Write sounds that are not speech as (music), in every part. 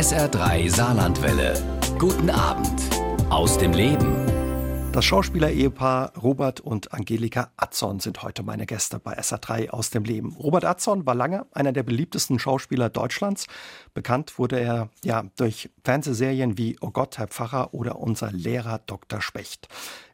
SR3 Saarlandwelle. Guten Abend aus dem Leben. Das Schauspieler-Ehepaar Robert und Angelika Atzon sind heute meine Gäste bei SA3 aus dem Leben. Robert Atzon war lange einer der beliebtesten Schauspieler Deutschlands. Bekannt wurde er ja durch Fernsehserien wie Oh Gott, Herr Pfarrer oder Unser Lehrer Dr. Specht.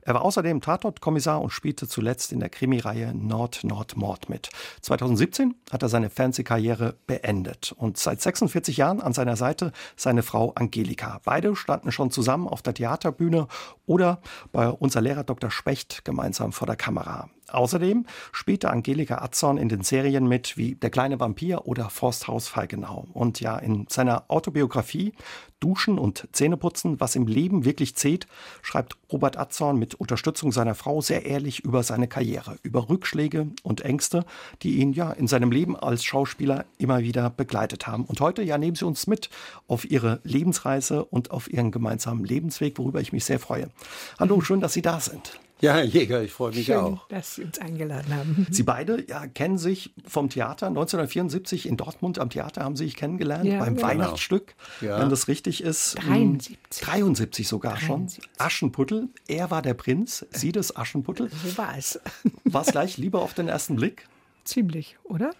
Er war außerdem Tatortkommissar und spielte zuletzt in der Krimireihe Nord Nord Mord mit. 2017 hat er seine Fernsehkarriere beendet und seit 46 Jahren an seiner Seite seine Frau Angelika. Beide standen schon zusammen auf der Theaterbühne oder bei unser Lehrer Dr. Specht gemeinsam vor der Kamera. Außerdem spielte Angelika Atzorn in den Serien mit wie Der kleine Vampir oder Forsthaus Feigenau. Und ja, in seiner Autobiografie Duschen und Zähneputzen, was im Leben wirklich zählt, schreibt Robert Atzorn mit Unterstützung seiner Frau sehr ehrlich über seine Karriere, über Rückschläge und Ängste, die ihn ja in seinem Leben als Schauspieler immer wieder begleitet haben. Und heute ja nehmen Sie uns mit auf Ihre Lebensreise und auf Ihren gemeinsamen Lebensweg, worüber ich mich sehr freue. Hallo, (laughs) schön, dass Sie da sind. Ja, Herr Jäger, ich freue mich Schön, auch. dass Sie uns eingeladen haben. Sie beide ja, kennen sich vom Theater. 1974 in Dortmund am Theater haben Sie sich kennengelernt, Ja, beim genau. Weihnachtsstück, Ja. wenn das richtig ist. 73. 73 sogar schon. 73. Aschenputtel. Er war der Prinz, Sie das Aschenputtel. So war es. War es gleich Liebe auf den ersten Blick? Ziemlich, oder?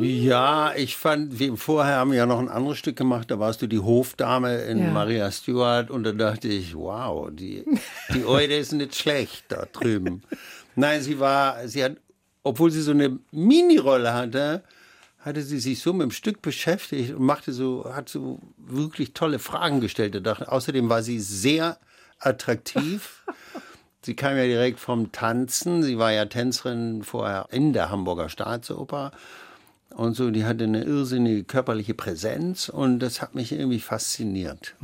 Ja, ich fand, wir vorher haben wir ja noch ein anderes Stück gemacht, da warst du die Hofdame in Ja. Maria Stuart und da dachte ich, wow, die, (laughs) die Eude ist nicht schlecht da drüben. Nein, sie war, sie hat, obwohl sie so eine Mini-Rolle hatte, hatte sie sich so mit dem Stück beschäftigt und machte so, hat so wirklich tolle Fragen gestellt. Da dachte, außerdem war sie sehr attraktiv. (laughs) Sie kam ja direkt vom Tanzen. Sie war ja Tänzerin vorher in der Hamburger Staatsoper. Und so, die hatte eine irrsinnige körperliche Präsenz und das hat mich irgendwie fasziniert.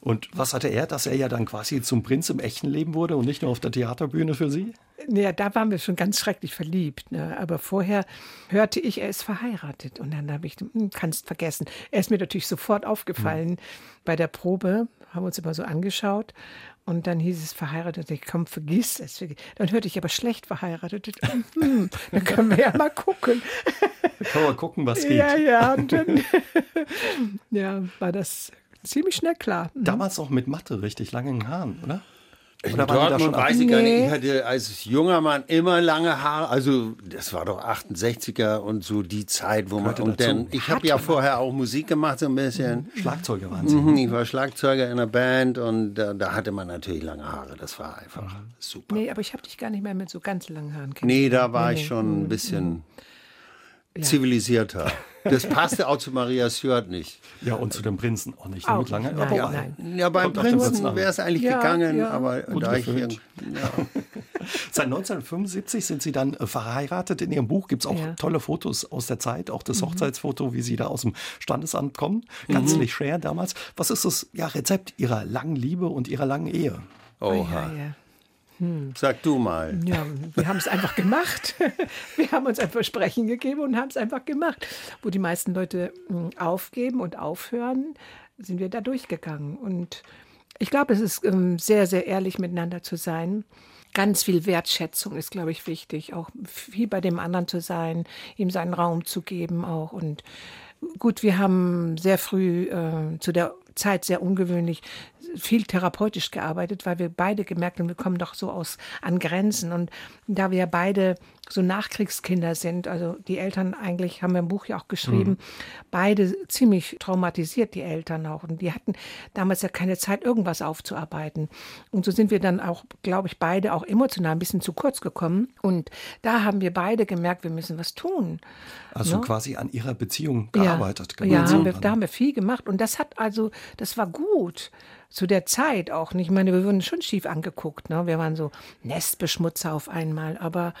Und was hatte er, dass er ja dann quasi zum Prinz im echten Leben wurde und nicht nur auf der Theaterbühne für Sie? Naja, da waren wir schon ganz schrecklich verliebt. Ne? Aber vorher hörte ich, er ist verheiratet. Und dann habe ich, hm, kannst vergessen. Er ist mir natürlich sofort aufgefallen bei der Probe, haben uns immer so angeschaut. Und dann hieß es verheiratet. Ich komm, vergiss es. Dann hörte ich aber schlecht verheiratet. Hm, dann können wir ja mal gucken. Da kann man gucken, was geht. Ja, ja. Und dann (laughs) ja, war das ziemlich schnell klar. Damals auch mit Matte, richtig langen Haaren, oder? In Dortmund weiß ich gar nicht. Nee. Ich hatte als junger Mann immer lange Haare. Also das war doch 68er und so die Zeit, wo man. Und dazu. dann, ich habe ja vorher auch Musik gemacht so ein bisschen. Schlagzeuger waren Sie. Mhm, Ich war Schlagzeuger in einer Band und da, da hatte man natürlich lange Haare. Das war einfach super. Nee, aber ich habe dich gar nicht mehr mit so ganz langen Haaren Nee, kennengelernt. da war Nee, ich schon ein bisschen Ja. zivilisierter. Das passte auch zu Maria Stuart nicht. Ja, und zu dem Prinzen auch nicht. Auch lange, nicht, aber nein, nein. Ja, beim Kommt Prinzen wäre es eigentlich Ja, gegangen, ja. aber Gut da ich gefüllt. ja. (laughs) Seit 1975 sind Sie dann äh, verheiratet. In Ihrem Buch gibt es auch Ja. tolle Fotos aus der Zeit, auch Mhm. das Hochzeitsfoto, wie Sie da aus dem Standesamt kommen. Ganz mhm. schwer damals. Was ist das ja, Rezept Ihrer langen Liebe und Ihrer langen Ehe? Oh, Oha. ja, ja. Sag du mal. Ja, wir haben es einfach gemacht. (laughs) Wir haben uns ein Versprechen gegeben und haben es einfach gemacht. Wo die meisten Leute mh, aufgeben und aufhören, sind wir da durchgegangen. Und ich glaube, es ist ähm, sehr, sehr ehrlich miteinander zu sein. Ganz viel Wertschätzung ist, glaube ich, wichtig. Auch viel bei dem anderen zu sein, ihm seinen Raum zu geben auch. Und gut, wir haben sehr früh äh, zu der Zeit sehr ungewöhnlich viel therapeutisch gearbeitet, weil wir beide gemerkt haben, wir kommen doch so aus an Grenzen. Und da wir beide so Nachkriegskinder sind, also die Eltern eigentlich, haben wir im Buch ja auch geschrieben, beide ziemlich traumatisiert, die Eltern auch. Und die hatten damals ja keine Zeit, irgendwas aufzuarbeiten. Und so sind wir dann auch, glaube ich, beide auch emotional ein bisschen zu kurz gekommen. Und da haben wir beide gemerkt, wir müssen was tun. Also Ne? quasi an Ihrer Beziehung gearbeitet. Ja, ja gemeinsam haben wir, da haben wir viel gemacht. Und das hat also, das war gut. Zu der Zeit auch nicht. Ich meine, wir wurden schon schief angeguckt. Ne? Wir waren so Nestbeschmutzer auf einmal. Aber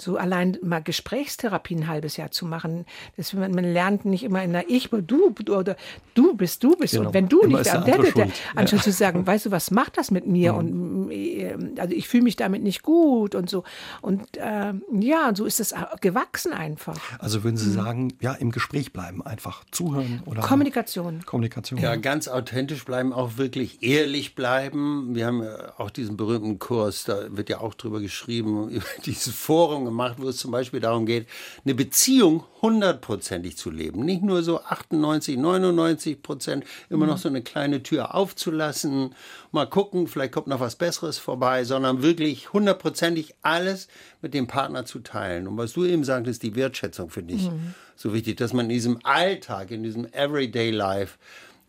so allein mal Gesprächstherapie ein halbes Jahr zu machen, das, man, man lernt nicht immer in der Ich, du, du oder du bist, du bist. Genau. Und wenn du Immer nicht, ist der der, der, anstatt zu sagen, weißt du, was macht das mit mir? Und äh, also ich fühle mich damit nicht gut und so. Und äh, ja, und so ist es gewachsen einfach. Also würden Sie sagen, ja, im Gespräch bleiben, einfach zuhören oder Kommunikation. Kommunikation. Ja, ganz authentisch bleiben, auch wirklich ehrlich bleiben. Wir haben ja auch diesen berühmten Kurs, da wird ja auch drüber geschrieben, (laughs) über dieses Forum gemacht, wo es zum Beispiel darum geht, eine Beziehung hundertprozentig zu leben. Nicht nur so 98, 99 Prozent, immer noch so eine kleine Tür aufzulassen, mal gucken, vielleicht kommt noch was Besseres vorbei, sondern wirklich hundertprozentig alles mit dem Partner zu teilen. Und was du eben sagtest, die Wertschätzung finde ich mhm. so wichtig, dass man in diesem Alltag, in diesem Everyday Life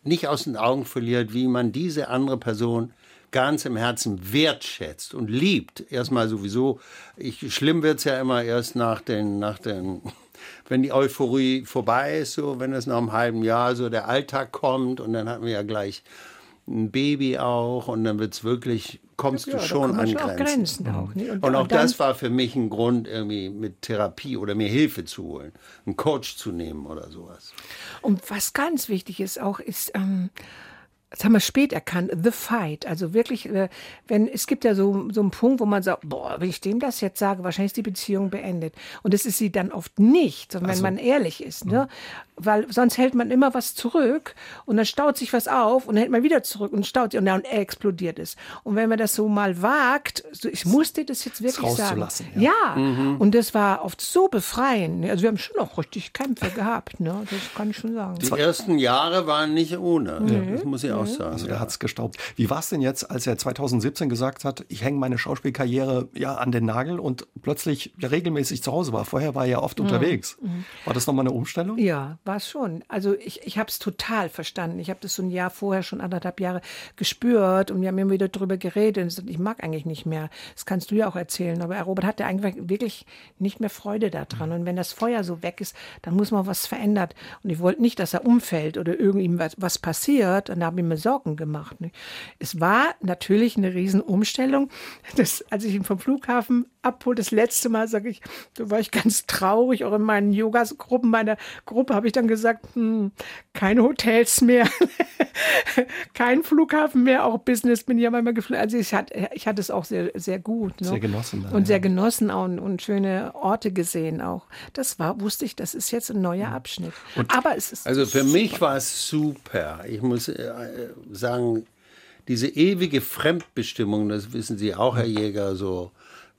nicht aus den Augen verliert, wie man diese andere Person ganz im Herzen wertschätzt und liebt. Erstmal sowieso, ich, schlimm wird's ja immer erst nach den, nach den, (laughs) wenn die Euphorie vorbei ist, so, wenn es nach einem halben Jahr so der Alltag kommt und dann hatten wir ja gleich ein Baby auch und dann wird's wirklich, kommst ja, du schon an Grenzen. Grenzen auch, ne? und, und, auch das war für mich ein Grund, irgendwie mit Therapie oder mir Hilfe zu holen, einen Coach zu nehmen oder sowas. Und was ganz wichtig ist auch, ist, ähm, das haben wir spät erkannt, The Fight. Also wirklich, äh, wenn es gibt ja so, so einen Punkt, wo man sagt, boah, wenn ich dem das jetzt sage, wahrscheinlich ist die Beziehung beendet. Und das ist sie dann oft nicht, sondern also, wenn man ehrlich ist. Ne? Weil sonst hält man immer was zurück und dann staut sich was auf und dann hält man wieder zurück und staut sich und dann explodiert es. Und wenn man das so mal wagt, so, ich musste das jetzt wirklich sagen. Ja, ja. Mhm. und das war oft so befreiend. Also wir haben schon auch richtig Kämpfe gehabt, ne? das kann ich schon sagen. Die ersten Jahre waren nicht ohne, mhm. das muss ich auch aussagen. Also der hat es gestaubt. Wie war es denn jetzt, als er 2017 gesagt hat, ich hänge meine Schauspielkarriere ja an den Nagel und plötzlich ja, regelmäßig zu Hause war? Vorher war er ja oft mhm. unterwegs. Mhm. War das nochmal eine Umstellung? Ja, war es schon. Also ich, ich habe es total verstanden. Ich habe das so ein Jahr vorher, schon anderthalb Jahre gespürt und wir haben immer wieder darüber geredet. Und ich mag eigentlich nicht mehr. Das kannst du ja auch erzählen. Aber Robert hatte eigentlich wirklich nicht mehr Freude daran. Und wenn das Feuer so weg ist, dann muss man was verändert. Und ich wollte nicht, dass er umfällt oder irgendjemand was, was passiert. Und da habe ich mir Sorgen gemacht. Es war natürlich eine Riesenumstellung. Das, als ich ihn vom Flughafen abhole, das letzte Mal, sage ich, da war ich ganz traurig. Auch in meinen Yoga-Gruppen, meiner Gruppe habe ich dann gesagt, hm, keine Hotels mehr, (laughs) kein Flughafen mehr, auch Business bin ich ja manchmal geflogen. Also ich hatte, ich hatte es auch sehr, sehr gut. Ne? Sehr genossen. Dann, und sehr genossen auch und, und, schöne Orte gesehen auch. Das war, wusste ich, das ist jetzt ein neuer Abschnitt. Und Aber es ist Also für super. mich war es super. Ich muss äh, sagen, diese ewige Fremdbestimmung, das wissen Sie auch, Herr Jäger, so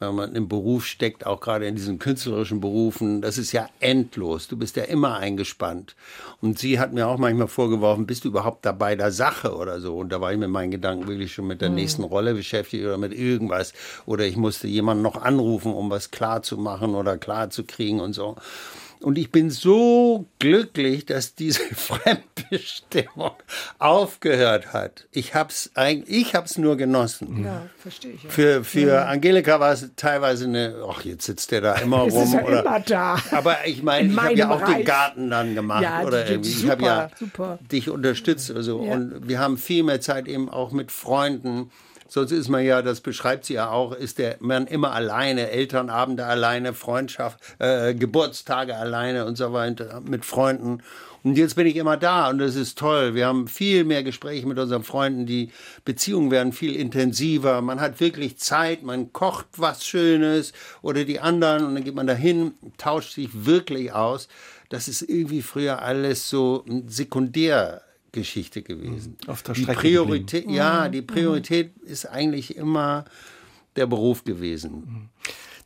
wenn man im Beruf steckt, auch gerade in diesen künstlerischen Berufen, das ist ja endlos. Du bist ja immer eingespannt. Und sie hat mir auch manchmal vorgeworfen, bist du überhaupt dabei der Sache oder so? Und da war ich mit meinen Gedanken wirklich schon mit der mhm. nächsten Rolle beschäftigt oder mit irgendwas. Oder ich musste jemanden noch anrufen, um was klar zu machen oder klar zu kriegen und so. Und ich bin so glücklich, dass diese (laughs) Fremdbestimmung aufgehört hat. Ich hab's eigentlich, ich hab's nur genossen. Ja, verstehe ich. Ja. Für, für ja. Angelika war es teilweise eine, ach, jetzt sitzt der da immer (laughs) es rum. Ist ja oder, immer da. Aber ich meine, ich habe ja auch Reich. den Garten dann gemacht. Ja, oder irgendwie. Super, ich habe ja super. dich unterstützt oder so. Ja. Und wir haben viel mehr Zeit eben auch mit Freunden Sonst ist man ja, das beschreibt sie ja auch, ist der Mann immer alleine, Elternabende alleine, Freundschaft, äh, Geburtstage alleine und so weiter mit Freunden. Und jetzt bin ich immer da und das ist toll. Wir haben viel mehr Gespräche mit unseren Freunden. Die Beziehungen werden viel intensiver. Man hat wirklich Zeit. Man kocht was Schönes oder die anderen und dann geht man dahin, tauscht sich wirklich aus. Das ist irgendwie früher alles so sekundär Geschichte gewesen. Auf der Strecke die Priorität, ja, mhm. die Priorität mhm. ist eigentlich immer der Beruf gewesen.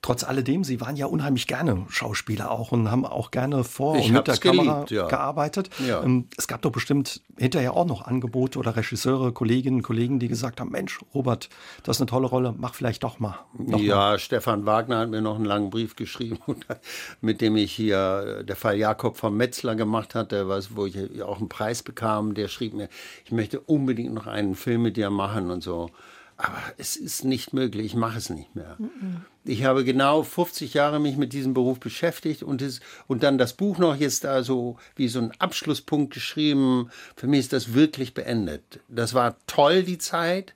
Trotz alledem, Sie waren ja unheimlich gerne Schauspieler auch und haben auch gerne vor ich und mit der Kamera geliebt, ja. gearbeitet. Ja. Ähm, es gab doch bestimmt hinterher auch noch Angebote oder Regisseure, Kolleginnen, Kollegen, die gesagt haben, Mensch, Robert, das ist eine tolle Rolle, mach vielleicht doch mal. ja, mal. Stefan Wagner hat mir noch einen langen Brief geschrieben, (laughs) mit dem ich hier der Fall Jakob vom Metzler gemacht hatte, was, wo ich auch einen Preis bekam. Der schrieb mir, ich möchte unbedingt noch einen Film mit dir machen und so. Aber es ist nicht möglich, ich mache es nicht mehr. Mhm. Ich habe genau 50 Jahre mich mit diesem Beruf beschäftigt und, es, und dann das Buch noch jetzt so wie so ein Abschlusspunkt geschrieben. Für mich ist das wirklich beendet. Das war toll, die Zeit,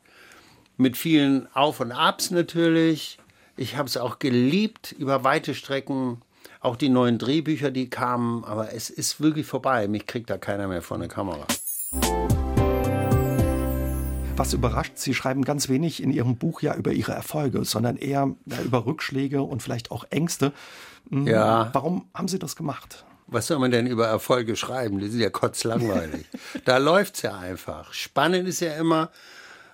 mit vielen Auf und Abs natürlich. Ich habe es auch geliebt über weite Strecken, auch die neuen Drehbücher, die kamen, aber es ist wirklich vorbei. Mich kriegt da keiner mehr vor eine Kamera. Was überrascht, Sie schreiben ganz wenig in Ihrem Buch ja über Ihre Erfolge, sondern eher ja, über Rückschläge und vielleicht auch Ängste. Hm, ja. Warum haben Sie das gemacht? Was soll man denn über Erfolge schreiben? Das ist ja kotzlangweilig. (laughs) da läuft es ja einfach. Spannend ist ja immer,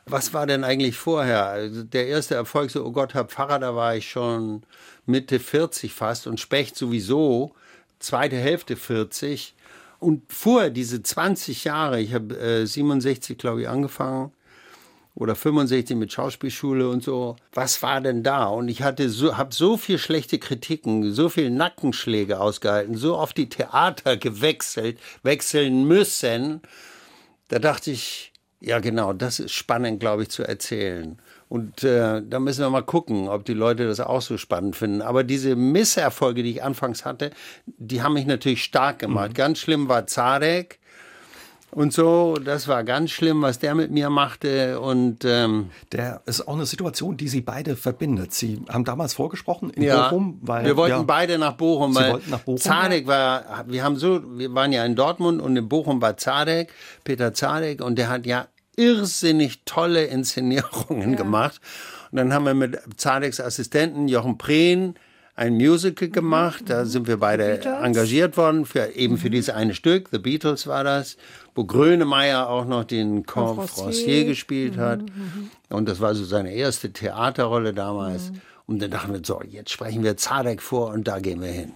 was war denn eigentlich vorher? Also der erste Erfolg, so, oh Gott, Herr Pfarrer, da war ich schon Mitte 40 fast und Specht sowieso, zweite Hälfte 40. Und vorher diese 20 Jahre, ich habe äh, 67, glaube ich, angefangen oder 65 mit Schauspielschule und so. Was war denn da? Und ich hatte so, habe so viel schlechte Kritiken, so viel Nackenschläge ausgehalten, so oft die Theater gewechselt, wechseln müssen. Da dachte ich, ja genau, das ist spannend, glaube ich, zu erzählen. Und äh, da müssen wir mal gucken, ob die Leute das auch so spannend finden. Aber diese Misserfolge, die ich anfangs hatte, die haben mich natürlich stark gemacht. Mhm. Ganz schlimm war Zarek und so. Das war ganz schlimm, was der mit mir machte. Und ähm, der ist auch eine Situation, die Sie beide verbindet. Sie haben damals vorgesprochen in ja, Bochum, weil wir wollten ja, beide nach Bochum. Sie weil wollten nach Bochum. Zadek war, wir haben so, wir waren ja in Dortmund und in Bochum war Zadek, Peter Zadek, und der hat ja irrsinnig tolle Inszenierungen ja. gemacht. Und dann haben wir mit Zadeks Assistenten Jochen Prehn ein Musical gemacht. Da sind wir beide engagiert worden, für, eben für mhm. dieses eine Stück. The Beatles war das, wo Grönemeyer auch noch den Confrancier gespielt hat. Mhm, mhm. Und das war so seine erste Theaterrolle damals. Und dann dachten wir, so, jetzt sprechen wir Zadek vor und da gehen wir hin.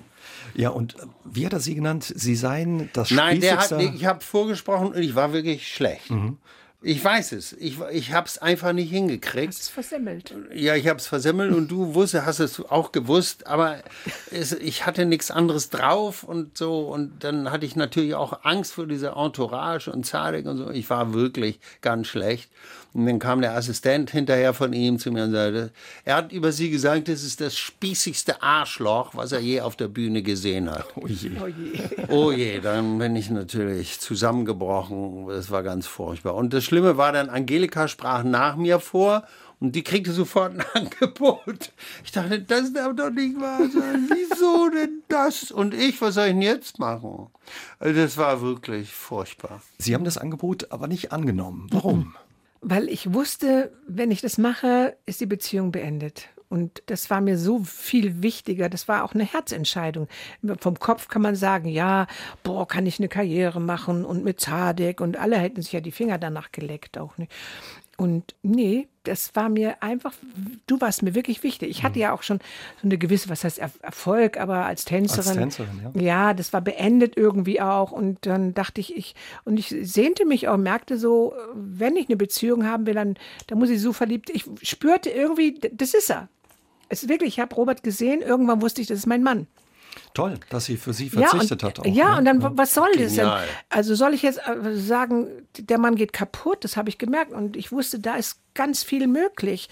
Ja, und wie hat er Sie genannt? Sie seien das Nein, der hat, ich habe vorgesprochen und ich war wirklich schlecht. Mhm. Ich weiß es. Ich, ich habe es einfach nicht hingekriegt. Hast es versemmelt. Ja, ich habe es versemmelt und du wusste, hast es auch gewusst, aber es, ich hatte nichts anderes drauf und so. Und dann hatte ich natürlich auch Angst vor dieser Entourage und Zadek und so. Ich war wirklich ganz schlecht. Und dann kam der Assistent hinterher von ihm zu mir und sagte, er hat über sie gesagt, das ist das spießigste Arschloch, was er je auf der Bühne gesehen hat. Oh je. Oh je, (laughs) oh je dann bin ich natürlich zusammengebrochen. Das war ganz furchtbar. Und das Schlimme war dann, Angelika sprach nach mir vor und die kriegte sofort ein (laughs) Angebot. Ich dachte, das darf doch nicht wahr sein. Wieso denn das? Und ich, was soll ich denn jetzt machen? Also das war wirklich furchtbar. Sie haben das Angebot aber nicht angenommen. Warum? Weil ich wusste, wenn ich das mache, ist die Beziehung beendet. Und das war mir so viel wichtiger. Das war auch eine Herzentscheidung. Vom Kopf kann man sagen, ja, boah, kann ich eine Karriere machen und mit Zadek und alle hätten sich ja die Finger danach geleckt auch nicht. Und nee, das war mir einfach, du warst mir wirklich wichtig. Ich hatte mhm. ja auch schon so eine gewisse, was heißt Erfolg, aber als Tänzerin. Als Tänzerin, ja. Ja, das war beendet irgendwie auch. Und dann dachte ich, ich, und ich sehnte mich auch, merkte so, wenn ich eine Beziehung haben will, dann, dann muss ich so verliebt. Ich spürte irgendwie, das ist er. Es ist wirklich, ich habe Robert gesehen, irgendwann wusste ich, das ist mein Mann. Toll, dass sie für sie verzichtet ja, und, hat. Auch, ja, ne? und dann, was soll das denn? Also soll ich jetzt äh, sagen, der Mann geht kaputt, das habe ich gemerkt. Und ich wusste, da ist ganz viel möglich,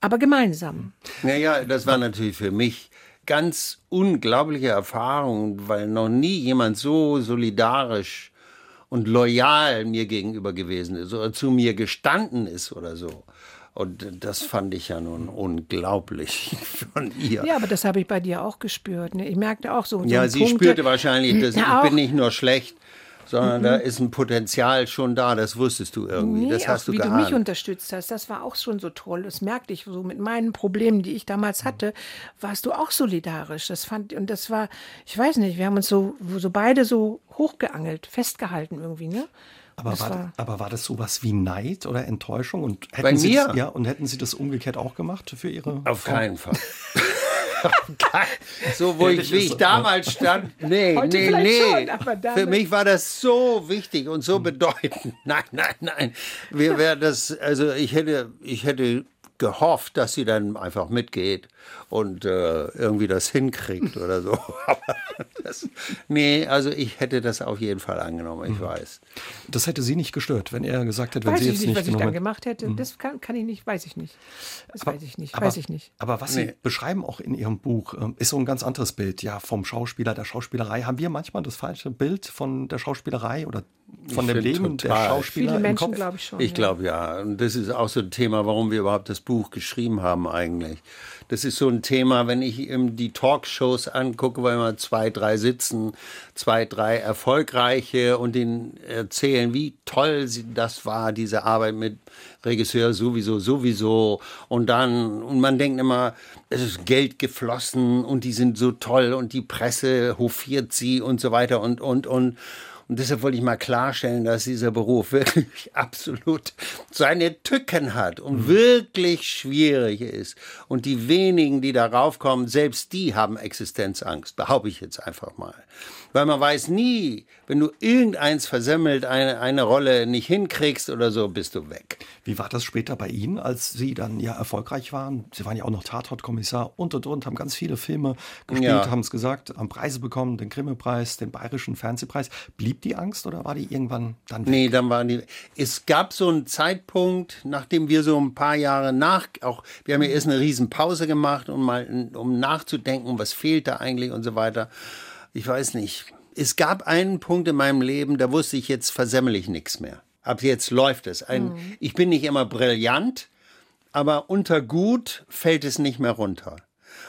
aber gemeinsam. Naja, das war natürlich für mich ganz unglaubliche Erfahrung, weil noch nie jemand so solidarisch und loyal mir gegenüber gewesen ist oder zu mir gestanden ist oder so. Und das fand ich ja nun unglaublich (laughs) von ihr. Ja, aber das habe ich bei dir auch gespürt. Ne? Ich merkte auch so. so ja, sie Punkte. spürte wahrscheinlich, dass ja, (clears throat) ich bin nicht nur schlecht, sondern mhm. da ist ein Potenzial schon da. Das wusstest du irgendwie. Nee, das hast du wie geahnt. du mich unterstützt hast, das war auch schon so toll. Das merkte ich so mit meinen Problemen, die ich damals hatte, warst du auch solidarisch. Das fand und das war, ich weiß nicht, wir haben uns so, so beide so hochgeangelt, festgehalten irgendwie, ne? Aber war, war, aber war das sowas wie Neid oder Enttäuschung? Und hätten Bei Sie mir? Das, ja, und hätten Sie das umgekehrt auch gemacht für Ihre Auf Frau? keinen Fall. (laughs) so, wo ich, wie ich damals stand. (laughs) Nee, Heute nee, nee. Schon, Für mich war das so wichtig und so bedeutend. (laughs) Nein, nein, nein. Wir wäre das, also ich hätte, ich hätte gehofft, dass sie dann einfach mitgeht und äh, irgendwie das hinkriegt oder so. (laughs) Aber das, nee, also ich hätte das auf jeden Fall angenommen, ich mhm. weiß. Das hätte Sie nicht gestört, wenn er gesagt hätte, wenn weiß Sie jetzt nicht, nicht was ich dann gemacht hätte. Mhm. Das kann, kann, ich nicht, weiß ich nicht. Das aber, weiß ich nicht, aber, weiß ich nicht. Aber was nee. Sie beschreiben auch in Ihrem Buch, ähm, ist so ein ganz anderes Bild, ja, vom Schauspieler, der Schauspielerei. Haben wir manchmal das falsche Bild von der Schauspielerei oder von ich dem Leben total. der Schauspieler Viele Menschen, glaube ich schon. Ich glaube ja. Und das ist auch so ein Thema, warum wir überhaupt das Buch geschrieben haben eigentlich. Das ist so ein Thema, wenn ich die Talkshows angucke, weil immer zwei, drei sitzen, zwei, drei erfolgreiche und denen erzählen, wie toll das war, diese Arbeit mit Regisseur sowieso, sowieso. Und dann, und man denkt immer, es ist Geld geflossen und die sind so toll und die Presse hofiert sie und so weiter und, und, und. Und deshalb wollte ich mal klarstellen, dass dieser Beruf wirklich (laughs) absolut seine Tücken hat und mhm. wirklich schwierig ist. Und die wenigen, die darauf kommen, selbst die haben Existenzangst, behaupte ich jetzt einfach mal. Weil man weiß nie, wenn du irgendeins versemmelt, eine, eine Rolle nicht hinkriegst oder so, bist du weg. Wie war das später bei Ihnen, als Sie dann ja erfolgreich waren? Sie waren ja auch noch Tatortkommissar und und und, haben ganz viele Filme gespielt, ja. haben es gesagt, haben Preise bekommen, den Grimme-Preis, den Bayerischen Fernsehpreis. Blieb die Angst oder war die irgendwann dann weg? Nee, dann waren die. Es gab so einen Zeitpunkt, nachdem wir so ein paar Jahre nach, auch, wir haben ja erst eine Riesenpause gemacht, um mal, um nachzudenken, was fehlt da eigentlich und so weiter ich weiß nicht. Es gab einen Punkt in meinem Leben, da wusste ich, jetzt versemmel ich nichts mehr. Ab jetzt läuft es. Ein, mhm. Ich bin nicht immer brillant, aber unter gut fällt es nicht mehr runter.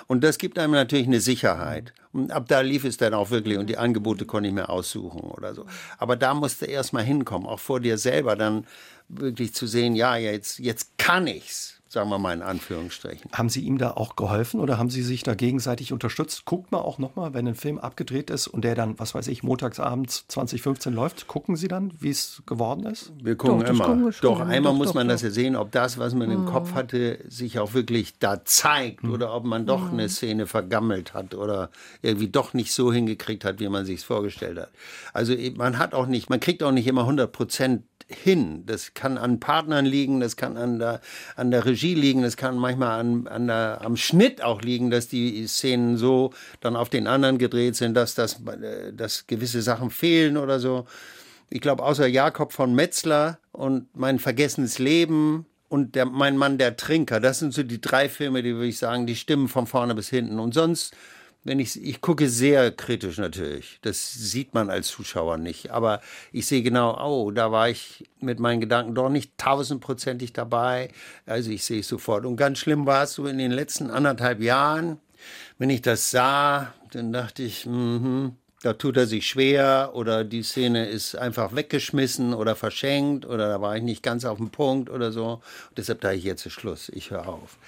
Und das gibt einem natürlich eine Sicherheit. Und ab da lief es dann auch wirklich und die Angebote konnte ich mir aussuchen oder so. Aber da musste erst mal hinkommen, auch vor dir selber dann wirklich zu sehen, ja, jetzt, jetzt kann ich's sagen wir mal in Anführungsstrichen. Haben Sie ihm da auch geholfen oder haben Sie sich da gegenseitig unterstützt? Guckt man auch nochmal, wenn ein Film abgedreht ist und der dann, was weiß ich, montagsabends 2015 läuft, gucken Sie dann, wie es geworden ist? Wir gucken doch, immer. Wir doch, einmal doch, muss man doch, das ja sehen, ob das, was man mhm. im Kopf hatte, sich auch wirklich da zeigt mhm. oder ob man doch mhm. eine Szene vergammelt hat oder irgendwie doch nicht so hingekriegt hat, wie man sich es vorgestellt hat. Also man hat auch nicht, man kriegt auch nicht immer 100 Prozent hin. Das kann an Partnern liegen, das kann an der, an der Regie liegen, das kann manchmal an, an der, am Schnitt auch liegen, dass die Szenen so dann auf den anderen gedreht sind, dass, das, dass gewisse Sachen fehlen oder so. Ich glaube, außer Jakob von Metzler und mein vergessenes Leben und der, mein Mann der Trinker, das sind so die drei Filme, die würde ich sagen, die stimmen von vorne bis hinten. Und sonst wenn ich, ich gucke sehr kritisch natürlich. Das sieht man als Zuschauer nicht. Aber ich sehe genau, oh, da war ich mit meinen Gedanken doch nicht tausendprozentig dabei. Also ich sehe es sofort. Und ganz schlimm war es so in den letzten anderthalb Jahren, wenn ich das sah, dann dachte ich, mhm, da tut er sich schwer oder die Szene ist einfach weggeschmissen oder verschenkt oder da war ich nicht ganz auf dem Punkt oder so. Deshalb da ich jetzt Schluss, ich höre auf.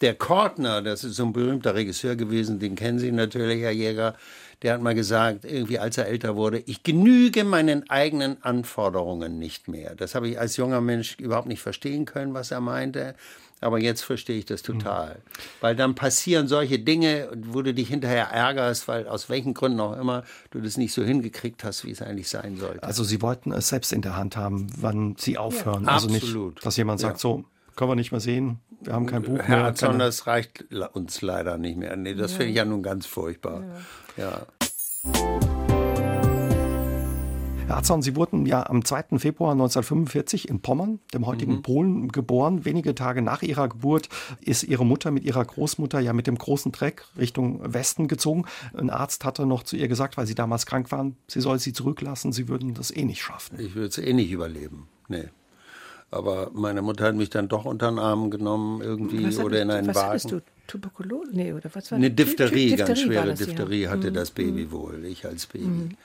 Der Kortner, das ist so ein berühmter Regisseur gewesen, den kennen Sie natürlich, Herr Jäger, der hat mal gesagt, irgendwie als er älter wurde, ich genüge meinen eigenen Anforderungen nicht mehr. Das habe ich als junger Mensch überhaupt nicht verstehen können, was er meinte. Aber jetzt verstehe ich das total. Mhm. Weil dann passieren solche Dinge, wo du dich hinterher ärgerst, weil aus welchen Gründen auch immer du das nicht so hingekriegt hast, wie es eigentlich sein sollte. Also Sie wollten es selbst in der Hand haben, wann Sie aufhören. Ja, also absolut. nicht, dass jemand sagt, ja. so, können wir nicht mehr sehen, wir haben kein Buch Herr mehr. Herr das reicht uns leider nicht mehr. Nee, das ja. finde ich ja nun ganz furchtbar. ja. Herr Atzon, Sie wurden ja am 2. Februar 1945 in Pommern, dem heutigen mhm. Polen, geboren. Wenige Tage nach Ihrer Geburt ist Ihre Mutter mit ihrer Großmutter ja mit dem großen Treck Richtung Westen gezogen. Ein Arzt hatte noch zu ihr gesagt, weil Sie damals krank waren, sie soll sie zurücklassen, Sie würden das eh nicht schaffen. Ich würde es eh nicht überleben. Nee. Aber meine Mutter hat mich dann doch unter den Arm genommen irgendwie was oder in einen was Wagen. Was du? Tuberkulose? Nee, oder was war Eine Diphtherie, Diphtherie ganz schwere das, Diphtherie ja. hatte mhm. das Baby mhm. wohl, ich als Baby. Mhm.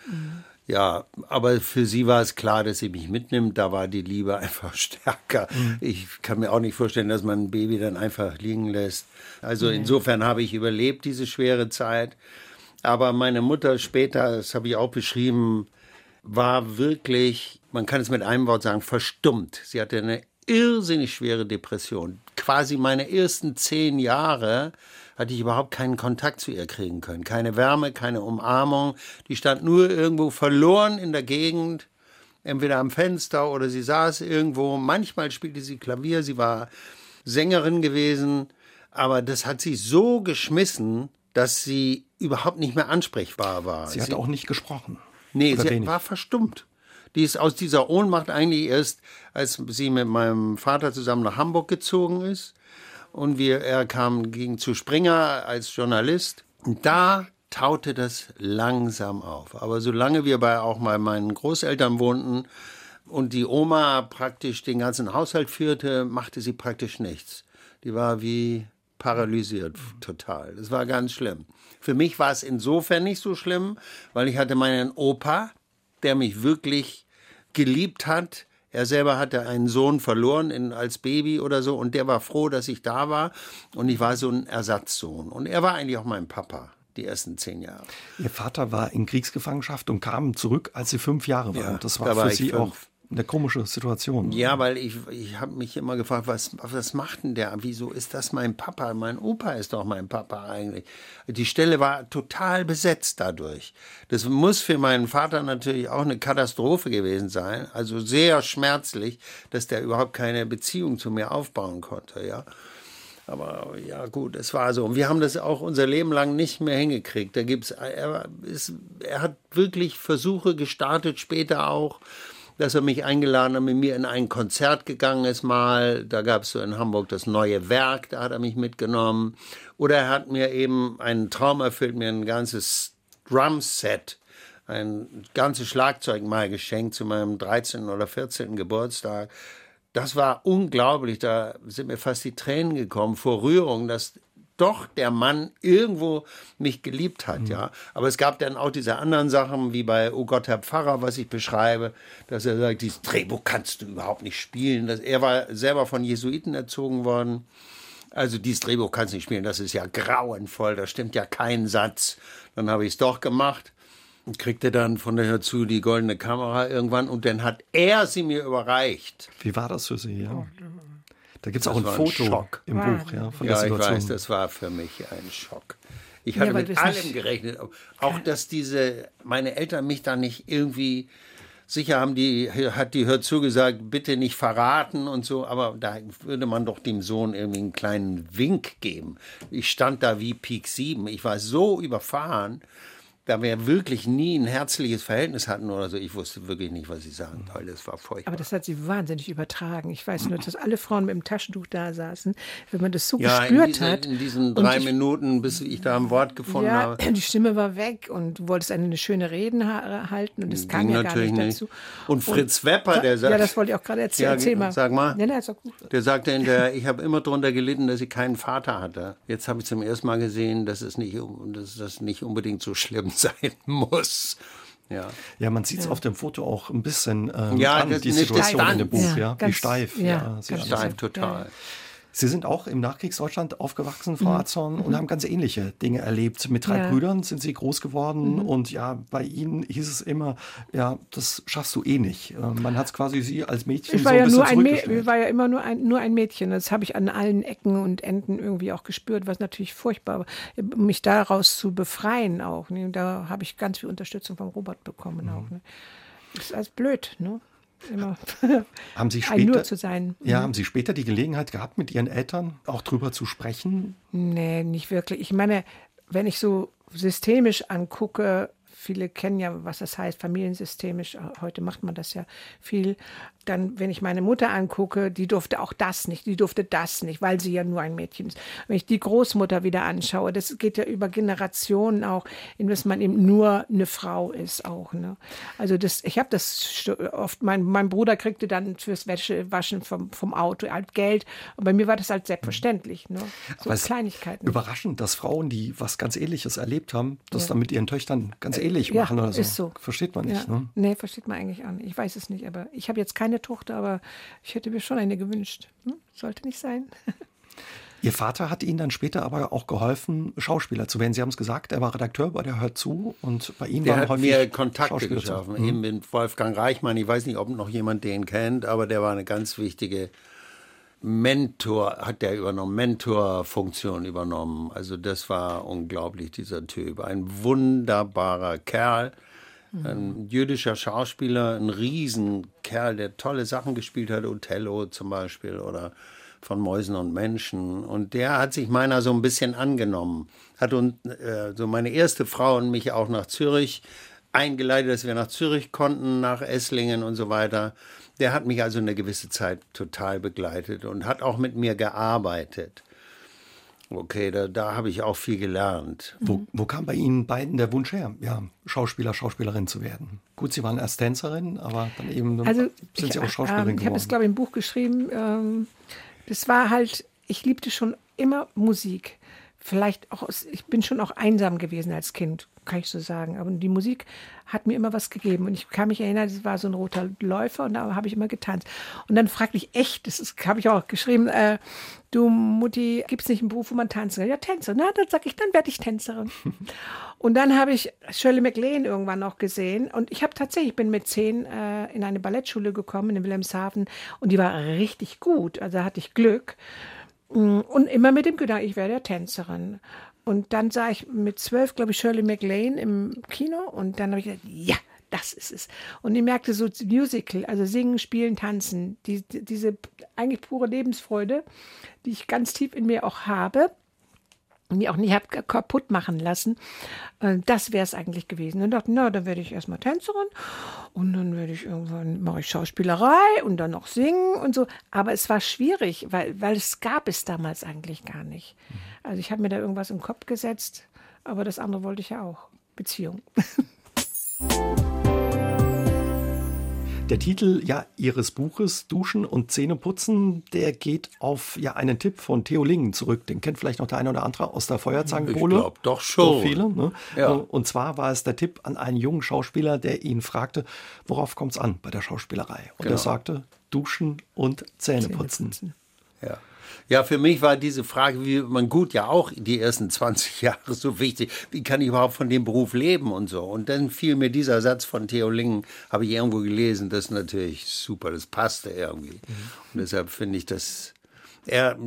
Ja, aber für sie war es klar, dass sie mich mitnimmt. Da war die Liebe (laughs) einfach stärker. Mhm. Ich kann mir auch nicht vorstellen, dass man ein Baby dann einfach liegen lässt. Also mhm. insofern habe ich überlebt diese schwere Zeit. Aber meine Mutter später, das habe ich auch beschrieben, war wirklich, man kann es mit einem Wort sagen, verstummt. Sie hatte eine irrsinnig schwere Depression. Quasi meine ersten zehn Jahre hatte ich überhaupt keinen Kontakt zu ihr kriegen können. Keine Wärme, keine Umarmung. Die stand nur irgendwo verloren in der Gegend, entweder am Fenster oder sie saß irgendwo. Manchmal spielte sie Klavier, sie war Sängerin gewesen, aber das hat sie so geschmissen, dass sie überhaupt nicht mehr ansprechbar war. Sie hat sie, auch nicht gesprochen. Nee, sie wenig. war verstummt. Die ist aus dieser Ohnmacht eigentlich erst, als sie mit meinem Vater zusammen nach Hamburg gezogen ist und wir, er kam, ging zu Springer als Journalist. Und da taute das langsam auf. Aber solange wir bei auch mal meinen Großeltern wohnten und die Oma praktisch den ganzen Haushalt führte, machte sie praktisch nichts. Die war wie paralysiert total. Das war ganz schlimm. Für mich war es insofern nicht so schlimm, weil ich hatte meinen Opa, der mich wirklich geliebt hat, er selber hatte einen Sohn verloren in, als Baby oder so und der war froh, dass ich da war und ich war so ein Ersatzsohn. Und er war eigentlich auch mein Papa. die ersten zehn Jahre. Ihr Vater war in Kriegsgefangenschaft und kam zurück, als Sie fünf Jahre waren. Ja, das war da war für Sie fünf. auch eine komische Situation. Ja, weil ich, ich habe mich immer gefragt, was, was macht denn der? Wieso ist das mein Papa? Mein Opa ist doch mein Papa eigentlich. Die Stelle war total besetzt dadurch. Das muss für meinen Vater natürlich auch eine Katastrophe gewesen sein. Also sehr schmerzlich, dass der überhaupt keine Beziehung zu mir aufbauen konnte, ja. Aber ja, gut, es war so. Und wir haben das auch unser Leben lang nicht mehr hingekriegt. Da gibt's, er, ist, er hat wirklich Versuche gestartet, später auch, dass er mich eingeladen hat, mit mir in ein Konzert gegangen ist mal. Da gab es so in Hamburg das neue Werk, da hat er mich mitgenommen. Oder er hat mir eben einen Traum erfüllt, mir ein ganzes Drumset, ein ganzes Schlagzeug mal geschenkt zu meinem 13. oder 14. Geburtstag. Das war unglaublich, da sind mir fast die Tränen gekommen vor Rührung, dass doch der Mann irgendwo mich geliebt hat, ja. Aber es gab dann auch diese anderen Sachen, wie bei Oh Gott, Herr Pfarrer, was ich beschreibe, dass er sagt, dieses Drehbuch kannst du überhaupt nicht spielen. Das, er war selber von Jesuiten erzogen worden. Also dieses Drehbuch kannst du nicht spielen, das ist ja grauenvoll, da stimmt ja kein Satz. Dann habe ich es doch gemacht und kriegte dann von daher zu die goldene Kamera irgendwann und dann hat er sie mir überreicht. Wie war das für Sie? Ja? Da gibt es auch ein war ein Foto Schock. im Wahnsinn. Buch ja, von Ja, der ich Situation. weiß, das war für mich ein Schock. Ich Ja, hatte weil mit allem nicht- gerechnet. Auch, dass diese, meine Eltern mich da nicht irgendwie, sicher haben die, hat die Hör zugesagt, bitte nicht verraten und so, aber da würde man doch dem Sohn irgendwie einen kleinen Wink geben. Ich stand da wie Peak 7. Ich war so überfahren, da wir wirklich nie ein herzliches Verhältnis hatten oder so. Ich wusste wirklich nicht, was sie sagen soll. Das war furchtbar. Aber das hat sie wahnsinnig übertragen. Ich weiß nur, dass alle Frauen mit dem Taschentuch da saßen. Wenn man das so ja, in, gespürt diese, hat. in diesen drei ich- Minuten, bis ich da ein Wort gefunden ja, habe. (clears throat) die Stimme war weg und du wolltest eine, schöne Reden ha halten und es kam ja gar nicht nicht. dazu. Und Fritz Wepper, der sagt- Ja, das wollte ich auch gerade erzählen. Ja, Erzähl mal. sag mal. Doch gut. Der sagte hinterher, ich habe immer darunter gelitten, dass ich keinen Vater hatte. Jetzt habe ich zum ersten Mal gesehen, dass es nicht, dass das nicht unbedingt so schlimm (laughs) sein muss. Ja. Ja, man sieht es auf dem Foto auch ein bisschen ähm, Ja, an, die Situation in dem Buch, ja, Ja, wie ganz- steif. ja, Ja, Steif total. Sie sind auch im Nachkriegsdeutschland aufgewachsen, Frau Atzorn, und haben ganz ähnliche Dinge erlebt. Mit drei Mhm. Ja. Mhm. Brüdern sind Sie groß geworden und ja, bei Ihnen hieß es immer, ja, das schaffst du eh nicht. Äh, Man hat es quasi Sie als Mädchen Ich war, so ein ja bisschen nur ein ich war ja immer nur ein, nur ein Mädchen. Das habe ich an allen Ecken und Enden irgendwie auch gespürt, was natürlich furchtbar war. Mich daraus zu befreien auch. Ne? Da habe ich ganz viel Unterstützung von Robert bekommen auch. Ne? Das ist alles blöd, ne? Immer (laughs) Haben Sie ein Nur später, zu sein. ja, haben Sie später die Gelegenheit gehabt, mit Ihren Eltern auch drüber zu sprechen? Nee, nicht wirklich. Ich meine, wenn ich so systemisch angucke, viele kennen ja, was das heißt, familiensystemisch. Heute macht man das ja viel. Dann, wenn ich meine Mutter angucke, die durfte auch das nicht, die durfte das nicht, weil sie ja nur ein Mädchen ist. Wenn ich die Großmutter wieder anschaue, das geht ja über Generationen auch, in dass man eben nur eine Frau ist auch. Ne? Also das, ich habe das oft, mein, mein Bruder kriegte dann fürs Wäschewaschen vom, vom Auto halt Geld. Und bei mir war das halt selbstverständlich. Ne? So Kleinigkeiten. Überraschend, dass Frauen, die was ganz Ähnliches erlebt haben, das dann mit ihren Töchtern ganz ähnlich Ja, machen oder so. ist so. Versteht man nicht. Ja. Ne? Nee, versteht man eigentlich auch nicht. Ich weiß es nicht, aber ich habe jetzt keine Tochter, aber ich hätte mir schon eine gewünscht. Hm? Sollte nicht sein. (laughs) Ihr Vater hat Ihnen dann später aber auch geholfen, Schauspieler zu werden. Sie haben es gesagt, er war Redakteur bei der Hört zu und bei Ihnen Der waren hat häufig mir Kontakte Schauspieler zu- geschaffen. Eben mit Wolfgang Reichmann. Ich weiß nicht, ob noch jemand den kennt, aber der war eine ganz wichtige Mentor, hat der übernommen, Mentorfunktion übernommen. Also das war unglaublich, dieser Typ. Ein wunderbarer Kerl. Ein jüdischer Schauspieler, ein Riesenkerl, der tolle Sachen gespielt hat, Othello zum Beispiel oder von Mäusen und Menschen. Und der hat sich meiner so ein bisschen angenommen. Hat und, äh, so meine erste Frau und mich auch nach Zürich eingeleitet, dass wir nach Zürich konnten, nach Esslingen und so weiter. Der hat mich also eine gewisse Zeit total begleitet und hat auch mit mir gearbeitet. Okay, da, da habe ich auch viel gelernt. Wo, wo kam bei Ihnen beiden der Wunsch her, ja, Schauspieler, Schauspielerin zu werden? Gut, Sie waren erst Tänzerin, aber dann eben Also sind ich, Sie auch Schauspielerin ähm, ich habe geworden. es, glaube ich, im Buch geschrieben. Ähm, das war halt, ich liebte schon immer Musik. Vielleicht auch, ich bin schon auch einsam gewesen als Kind. Kann ich so sagen. Aber die Musik hat mir immer was gegeben. Und ich kann mich erinnern, das war so ein roter Läufer und da habe ich immer getanzt. Und dann fragte ich echt, das habe ich auch geschrieben, äh, du Mutti, gibt es nicht einen Beruf, wo man tanzen kann? Ja, Tänzer. Na, dann sage ich, dann werde ich Tänzerin. (laughs) und dann habe ich Shirley MacLaine irgendwann noch gesehen. Und ich habe tatsächlich, bin mit zehn äh, in eine Ballettschule gekommen in Wilhelmshaven und die war richtig gut. Also da hatte ich Glück. Und immer mit dem Gedanken, ich werde ja Tänzerin. Und dann sah ich mit zwölf, glaube ich, Shirley MacLaine im Kino und dann habe ich gesagt, ja, das ist es. Und ich merkte so Musical, also singen, spielen, tanzen, die, diese eigentlich pure Lebensfreude, die ich ganz tief in mir auch habe, die auch nicht habe kaputt machen lassen. Äh, das wäre es eigentlich gewesen. Und dachte, na, dann werde ich erstmal Tänzerin und dann werde ich irgendwann mache ich Schauspielerei und dann noch singen und so. Aber es war schwierig, weil, weil es gab es damals eigentlich gar nicht. Also ich habe mir da irgendwas im Kopf gesetzt, aber das andere wollte ich ja auch. Beziehung. (laughs) Der Titel ja, Ihres Buches Duschen und Zähneputzen, der geht auf ja, einen Tipp von Theo Lingen zurück. Den kennt vielleicht noch der eine oder andere aus der Feuerzangenbowle. Ich glaube doch schon. So viele, ne? Ja. Und zwar war es der Tipp an einen jungen Schauspieler, der ihn fragte, worauf kommt es an bei der Schauspielerei? Und Genau. er sagte, Duschen und Zähneputzen. Zähneputzen. Ja. Ja, für mich war diese Frage, wie man gut ja auch die ersten (laughs) 20 Jahre so wichtig. Wie kann ich überhaupt von dem Beruf leben und so? Und dann fiel mir dieser Satz von Theo Lingen, habe ich irgendwo gelesen, das ist natürlich super, das passte irgendwie. Und deshalb finde ich das, er,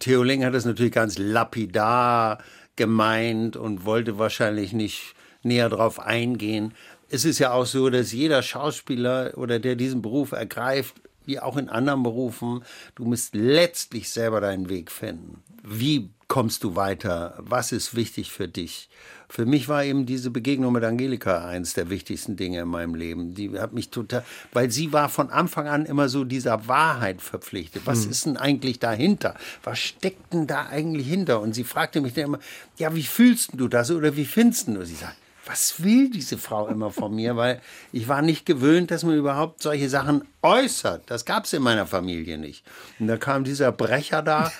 Theo Lingen hat das natürlich ganz lapidar gemeint und wollte wahrscheinlich nicht näher drauf eingehen. Es ist ja auch so, dass jeder Schauspieler oder der diesen Beruf ergreift, wie auch in anderen Berufen, du musst letztlich selber deinen Weg finden. Wie kommst du weiter? Was ist wichtig für dich? Für mich war eben diese Begegnung mit Angelika eins der wichtigsten Dinge in meinem Leben. Die hat mich total, weil sie war von Anfang an immer so dieser Wahrheit verpflichtet. Was ist denn eigentlich dahinter? Was steckt denn da eigentlich hinter? Und sie fragte mich dann immer, ja, wie fühlst du das oder wie findest du? Sie sagt, was will diese Frau immer von mir? Weil ich war nicht gewöhnt, dass man überhaupt solche Sachen äußert. Das gab es in meiner Familie nicht. Und da kam dieser Brecher da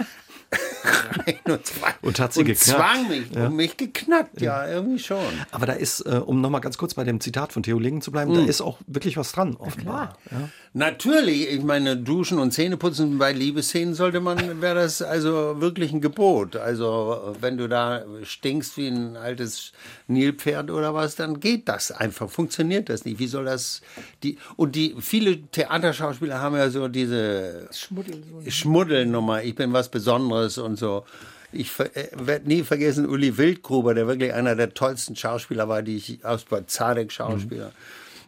rein und, (laughs) Und hat sie und geknackt. zwang mich und mich geknackt. Ja, irgendwie schon. Aber da ist, äh, um nochmal ganz kurz bei dem Zitat von Theo Lingen zu bleiben, da ist auch wirklich was dran, offenbar. Ja. Natürlich, ich meine, Duschen und Zähneputzen bei Liebesszenen sollte man, wäre das also wirklich ein Gebot. Also, wenn du da stinkst wie ein altes Nilpferd oder was, dann geht das einfach, funktioniert das nicht. Wie soll das, die, und die, viele Theaterschauspieler haben ja so diese. Schmuddelnummer, ich bin was Besonderes und so. Ich äh, werde nie vergessen, Uli Wildgruber, der wirklich einer der tollsten Schauspieler war, die ich aus bei Zadek Schauspieler.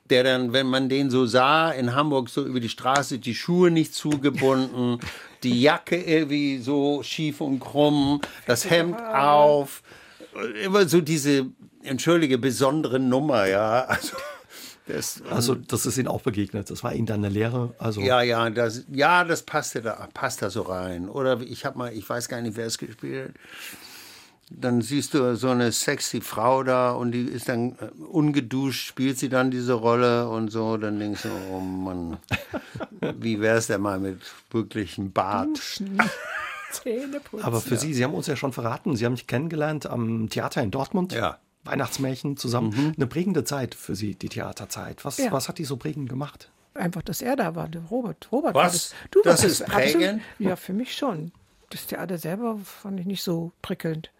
Der dann, wenn man den so sah, in Hamburg so über die Straße, die Schuhe nicht zugebunden, (laughs) die Jacke irgendwie so schief und krumm, das Hemd auf, immer so diese, entschuldige, besondere Nummer, ja. Also, das, Also, das ist Ihnen auch begegnet. Das war Ihnen dann eine Lehre. Also, ja, ja, das, ja, das passte da, passt da so rein. Oder ich habe mal, ich weiß gar nicht, wer es gespielt hat. Dann siehst du so eine sexy Frau da und die ist dann äh, ungeduscht, spielt sie dann diese Rolle und so. Dann denkst du, oh Mann, (laughs) wie wär's denn mal mit wirklichem Bart? (laughs) Zähneputzen. aber für Sie, Sie haben uns ja schon verraten, Sie haben mich kennengelernt am Theater in Dortmund. Ja. Weihnachtsmärchen zusammen. Eine prägende Zeit für Sie, die Theaterzeit. Was, Ja. was hat die so prägend gemacht? Einfach, dass er da war, der Robert. Robert Was? War das du Das warst ist absolut- prägend? Ja, für mich schon. Das Theater selber fand ich nicht so prickelnd.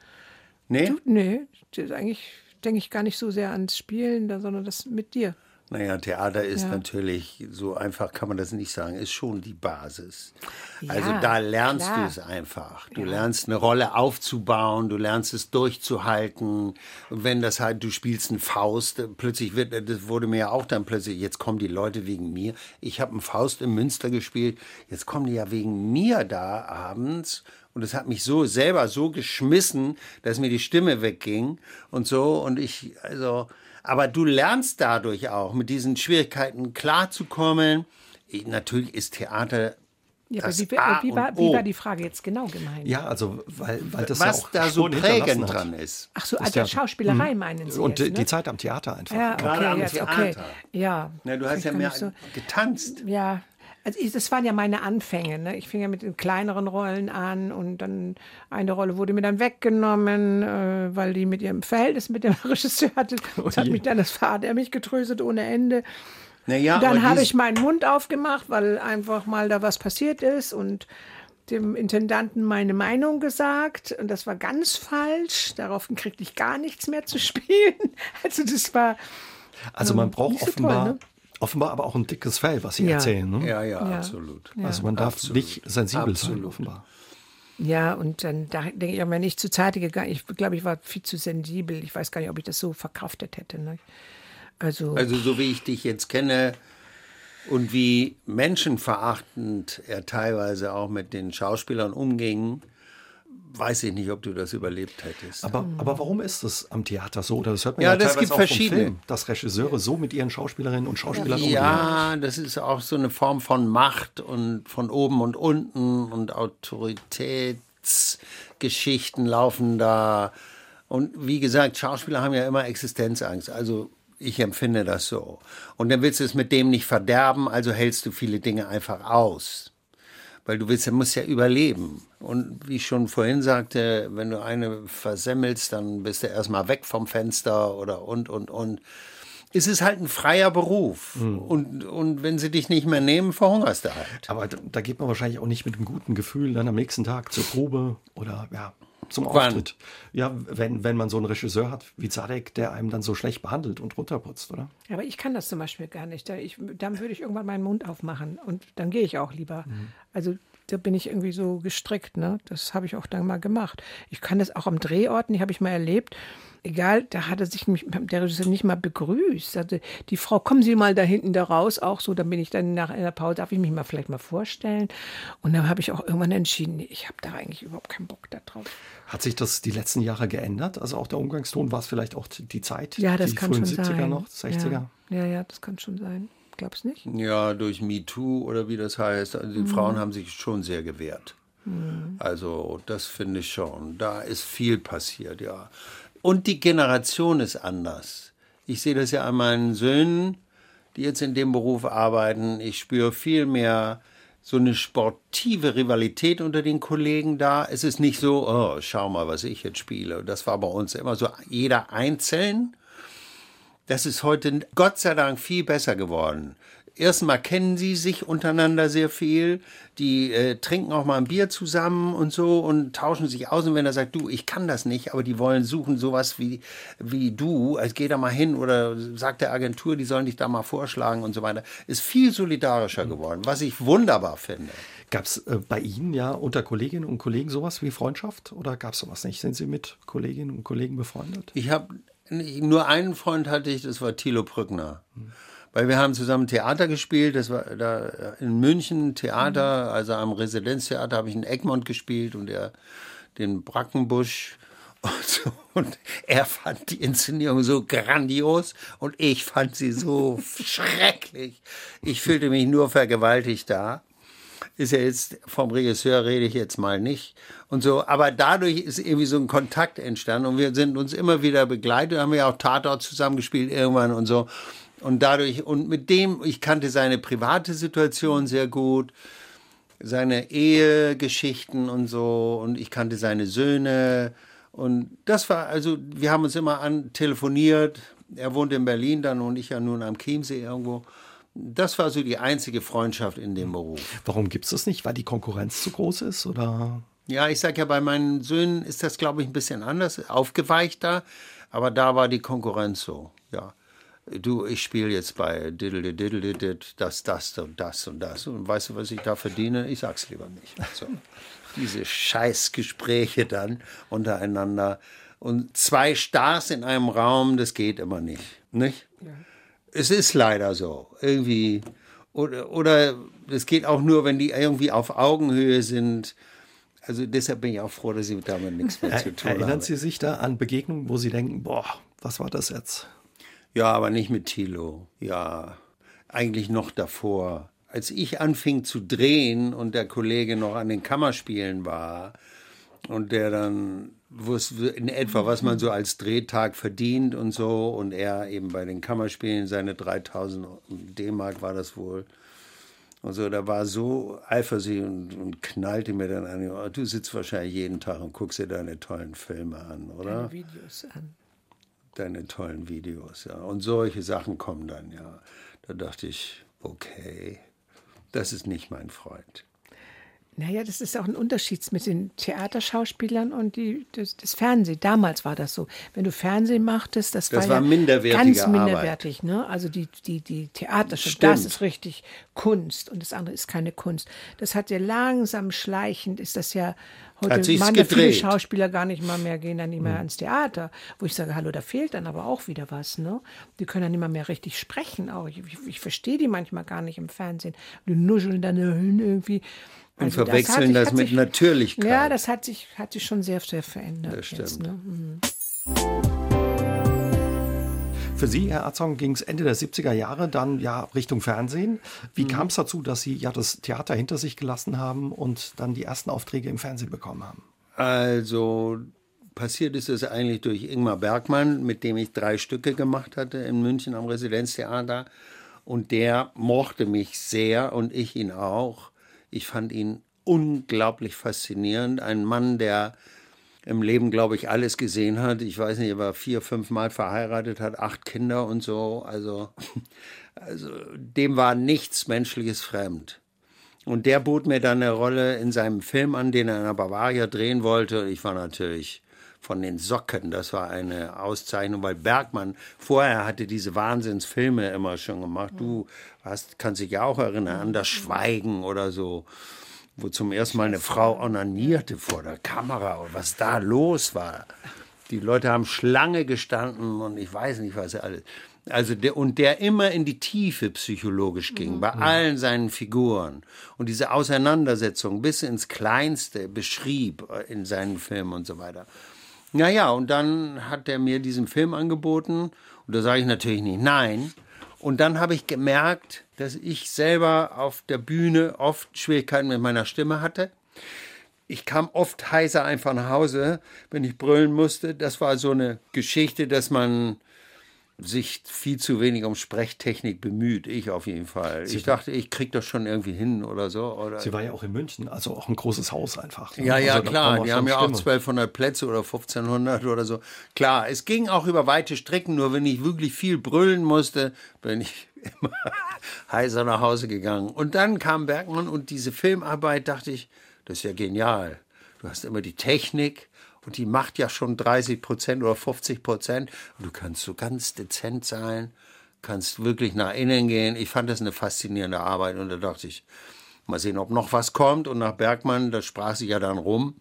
Nee? Du, nee, das ist eigentlich denke ich gar nicht so sehr ans Spielen, da, sondern das mit dir. Naja, Theater ist Ja. natürlich, so einfach kann man das nicht sagen, ist schon die Basis. Ja, also da lernst klar. du es einfach. Du lernst eine Rolle aufzubauen, du lernst es durchzuhalten. Und wenn das halt, du spielst einen Faust, äh, plötzlich wird, das wurde mir ja auch dann plötzlich, jetzt kommen die Leute wegen mir. Ich habe einen Faust in Münster gespielt, jetzt kommen die ja wegen mir da abends. Und es hat mich so selber so geschmissen, dass mir die Stimme wegging und so. Und ich, also, aber du lernst dadurch auch, mit diesen Schwierigkeiten klarzukommen. Ich- Natürlich ist Theater Ja, das aber wie, A wie, war, und wie O. war die Frage jetzt genau gemeint? Ja, also, weil, weil das ja was auch da so prägend dran ist. Ach so, also ja- Schauspielerei meinen Sie Und jetzt, die, ne? die Zeit am Theater einfach. Ja, Gerade okay, am jetzt, okay. Theater. Ja. Na, du hast ich ja mehr nicht so- getanzt. Ja, Also ich, das waren ja meine Anfänge. Ne? Ich fing ja mit den kleineren Rollen an und dann eine Rolle wurde mir dann weggenommen, äh, weil die mit ihrem Verhältnis mit dem (laughs) Regisseur hatte. Das hat mich dann das Vater er mich getröstet ohne Ende. Naja, dann habe ich meinen Mund aufgemacht, weil einfach mal da was passiert ist und dem Intendanten meine Meinung gesagt und das war ganz falsch. Daraufhin kriegte ich gar nichts mehr zu (laughs) spielen. Also das war. Also man ähm, braucht so offenbar, toll, ne? Offenbar aber auch ein dickes Fell, was Sie ja. erzählen. Ne? Ja, ja, ja, absolut. Also man darf absolut. nicht sensibel absolut. sein, offenbar. Ja, und dann da denke ich, wenn ich zu Zeit gegangen, ich glaube, ich war viel zu sensibel. Ich weiß gar nicht, ob ich das so verkraftet hätte. Ne? Also, also so wie ich dich jetzt kenne, und wie menschenverachtend er teilweise auch mit den Schauspielern umging, weiß ich nicht, ob du das überlebt hättest. Aber, aber warum ist es am Theater so? Das hört man ja, ja, das gibt verschiedene. Film, dass Regisseure so mit ihren Schauspielerinnen und Schauspielern ja, umgehen. Ja, das ist auch so eine Form von Macht und von oben und unten und Autoritätsgeschichten laufen da. Und wie gesagt, Schauspieler haben ja immer Existenzangst. Also ich empfinde das so. Und dann willst du es mit dem nicht verderben, also hältst du viele Dinge einfach aus. Weil du willst, du musst ja überleben. Und wie ich schon vorhin sagte, wenn du eine versemmelst, dann bist du erstmal weg vom Fenster oder und, und, und. Es ist halt ein freier Beruf. Mhm. Und, und wenn sie dich nicht mehr nehmen, verhungerst du halt. Aber da, da geht man wahrscheinlich auch nicht mit einem guten Gefühl dann am nächsten Tag zur Probe oder ja, zum Auftritt. Wann? Ja, wenn, wenn man so einen Regisseur hat wie Zadek, der einem dann so schlecht behandelt und runterputzt, oder? Aber ich kann das zum Beispiel gar nicht. Da ich, dann würde ich irgendwann meinen Mund aufmachen und dann gehe ich auch lieber. Mhm. Also da bin ich irgendwie so gestrickt. Ne? Das habe ich auch dann mal gemacht. Ich kann das auch am Drehorten, die habe ich mal erlebt egal, da hat er sich nicht, der Regisseur nicht mal begrüßt. Sagte, die Frau, kommen Sie mal da hinten da raus, auch so, dann bin ich dann nach einer Pause, darf ich mich mal vielleicht mal vorstellen? Und dann habe ich auch irgendwann entschieden, nee, ich habe da eigentlich überhaupt keinen Bock da drauf. Hat sich das die letzten Jahre geändert? Also auch der Umgangston, war es vielleicht auch die Zeit? Ja, das die kann frühen schon 70er sein. noch, 60er? Ja. ja, ja, das kann schon sein. Glaubst nicht? Ja, durch MeToo oder wie das heißt. Also die mhm. Frauen haben sich schon sehr gewehrt. Mhm. Also das finde ich schon. Da ist viel passiert, ja. Und die Generation ist anders. Ich sehe das ja an meinen Söhnen, die jetzt in dem Beruf arbeiten. Ich spüre viel mehr so eine sportive Rivalität unter den Kollegen da. Es ist nicht so, oh, schau mal, was ich jetzt spiele. Das war bei uns immer so, jeder einzeln. Das ist heute Gott sei Dank viel besser geworden erstmal kennen sie sich untereinander sehr viel. Die äh, trinken auch mal ein Bier zusammen und so und tauschen sich aus. Und wenn er sagt, du, ich kann das nicht, aber die wollen suchen sowas wie, wie du, also geh da mal hin oder sagt der Agentur, die sollen dich da mal vorschlagen und so weiter, ist viel solidarischer geworden, was ich wunderbar finde. Gab es äh, bei Ihnen ja unter Kolleginnen und Kollegen sowas wie Freundschaft oder gab es sowas nicht? Sind Sie mit Kolleginnen und Kollegen befreundet? Ich habe nur einen Freund hatte ich, das war Thilo Brückner. Hm weil wir haben zusammen Theater gespielt. Das war da in München Theater, mhm. also am Residenztheater habe ich in Egmont gespielt und er den Brackenbusch. (laughs) Und, so. und er fand die Inszenierung so grandios und ich fand sie so schrecklich. Ich fühlte mich nur vergewaltigt da ist ja jetzt vom Regisseur rede ich jetzt mal nicht und so, aber dadurch ist irgendwie so ein Kontakt entstanden und wir sind uns immer wieder begleitet, haben wir auch Tatort zusammengespielt irgendwann und so und dadurch, und mit dem, ich kannte seine private Situation sehr gut, seine Ehegeschichten und so, und ich kannte seine Söhne. Und das war, also, wir haben uns immer an telefoniert. Er wohnt in Berlin dann und ich ja nun am Chiemsee irgendwo. Das war so die einzige Freundschaft in dem Beruf. Warum gibt es das nicht? Weil die Konkurrenz zu groß ist? Oder? Ja, ich sage ja, bei meinen Söhnen ist das, glaube ich, ein bisschen anders, aufgeweichter. Aber da war die Konkurrenz so, ja du, ich spiele jetzt bei Diddle Diddle das, das und das und das. Und weißt du, was ich da verdiene? Ich sag's lieber nicht. So. (laughs) Diese Scheißgespräche dann untereinander. Und zwei Stars in einem Raum, das geht immer nicht. Nicht? Ja. Es ist leider so. Irgendwie. Oder, oder es geht auch nur, wenn die irgendwie auf Augenhöhe sind. Also deshalb bin ich auch froh, dass ich damit nichts mehr (laughs) zu tun habe. Erinnern Sie sich da an Begegnungen, wo Sie denken, boah, was war das jetzt? Ja, aber nicht mit Thilo. Ja, eigentlich noch davor. Als ich anfing zu drehen und der Kollege noch an den Kammerspielen war und der dann wusste in etwa, was man so als Drehtag verdient und so und er eben bei den Kammerspielen seine 3000 D-Mark war das wohl Und so, da war so eifersüchtig und, und knallte mir dann an, oh, du sitzt wahrscheinlich jeden Tag und guckst dir deine tollen Filme an, oder? Deine Videos an. Deine tollen Videos, ja. Und solche Sachen kommen dann, ja. Da dachte ich, okay, das ist nicht mein Freund. Naja, das ist auch ein Unterschied mit den Theaterschauspielern und die, das, das Fernsehen. Damals war das so. Wenn du Fernsehen machtest, das, Das war, war ja minderwertige ganz Arbeit. minderwertig. Ne? Also die, die, die Theaterschau, Stimmt. das ist richtig Kunst und das andere ist keine Kunst. Das hat ja langsam schleichend, ist das ja heute machen ja viele. Schauspieler gar nicht mal mehr, gehen dann nicht mehr Hm. ans Theater. Wo ich sage, hallo, da fehlt dann aber auch wieder was. Ne? Die können dann nicht mal mehr richtig sprechen. Auch. Ich, ich, ich verstehe die manchmal gar nicht im Fernsehen. Die nuscheln dann irgendwie. Und Also das verwechseln hat sich- das mit sich- Natürlichkeit. Ja, das hat sich, hat sich schon sehr, sehr verändert. Das Jetzt, stimmt. ne? Mhm. Für Sie, Herr Arzong, ging es Ende der 70er Jahre dann ja Richtung Fernsehen. Wie kam es dazu, dass Sie ja das Theater hinter sich gelassen haben und dann die ersten Aufträge im Fernsehen bekommen haben? Also passiert ist es eigentlich durch Ingmar Bergmann, mit dem ich drei Stücke gemacht hatte in München am Residenztheater. Und der mochte mich sehr und ich ihn auch. Ich fand ihn unglaublich faszinierend. Ein Mann, der im Leben, glaube ich, alles gesehen hat. Ich weiß nicht, er war vier, fünf Mal verheiratet, hat acht Kinder und so. Also, (laughs) also dem war nichts Menschliches fremd. Und der bot mir dann eine Rolle in seinem Film an, den er in der Bavaria drehen wollte. Ich war natürlich von den Socken. Das war eine Auszeichnung, weil Bergmann vorher hatte diese Wahnsinnsfilme immer schon gemacht. Du hast, kannst dich ja auch erinnern an das Schweigen oder so, wo zum ersten Mal eine Frau onanierte vor der Kamera und was da los war. Die Leute haben Schlange gestanden und ich weiß nicht, was alles. Also der, und der immer in die Tiefe psychologisch ging, bei allen seinen Figuren. Und diese Auseinandersetzung bis ins Kleinste beschrieb äh, in seinen Filmen und so weiter. Naja, und dann hat er mir diesen Film angeboten und da sage ich natürlich nicht nein. Und dann habe ich gemerkt, dass ich selber auf der Bühne oft Schwierigkeiten mit meiner Stimme hatte. Ich kam oft heiser einfach nach Hause, wenn ich brüllen musste. Das war so eine Geschichte, dass man sich viel zu wenig um Sprechtechnik bemüht. Ich auf jeden Fall. Ich dachte, ich krieg das schon irgendwie hin oder so. Oder Sie war ja auch in München, also auch ein großes Haus einfach. ne? ja, ja, also klar. Die haben ja auch Stimme. 1200 Plätze oder 1500 oder so. Klar, es ging auch über weite Strecken. Nur wenn ich wirklich viel brüllen musste, bin ich (laughs) immer heiser nach Hause gegangen. Und dann kam Bergmann und diese Filmarbeit, dachte ich, das ist ja genial. Du hast immer die Technik und die macht ja schon 30 Prozent oder 50 Prozent. Und du kannst so ganz dezent sein, kannst wirklich nach innen gehen. Ich fand das eine faszinierende Arbeit und da dachte ich, mal sehen, ob noch was kommt. Und nach Bergmann, das sprach sich ja dann rum.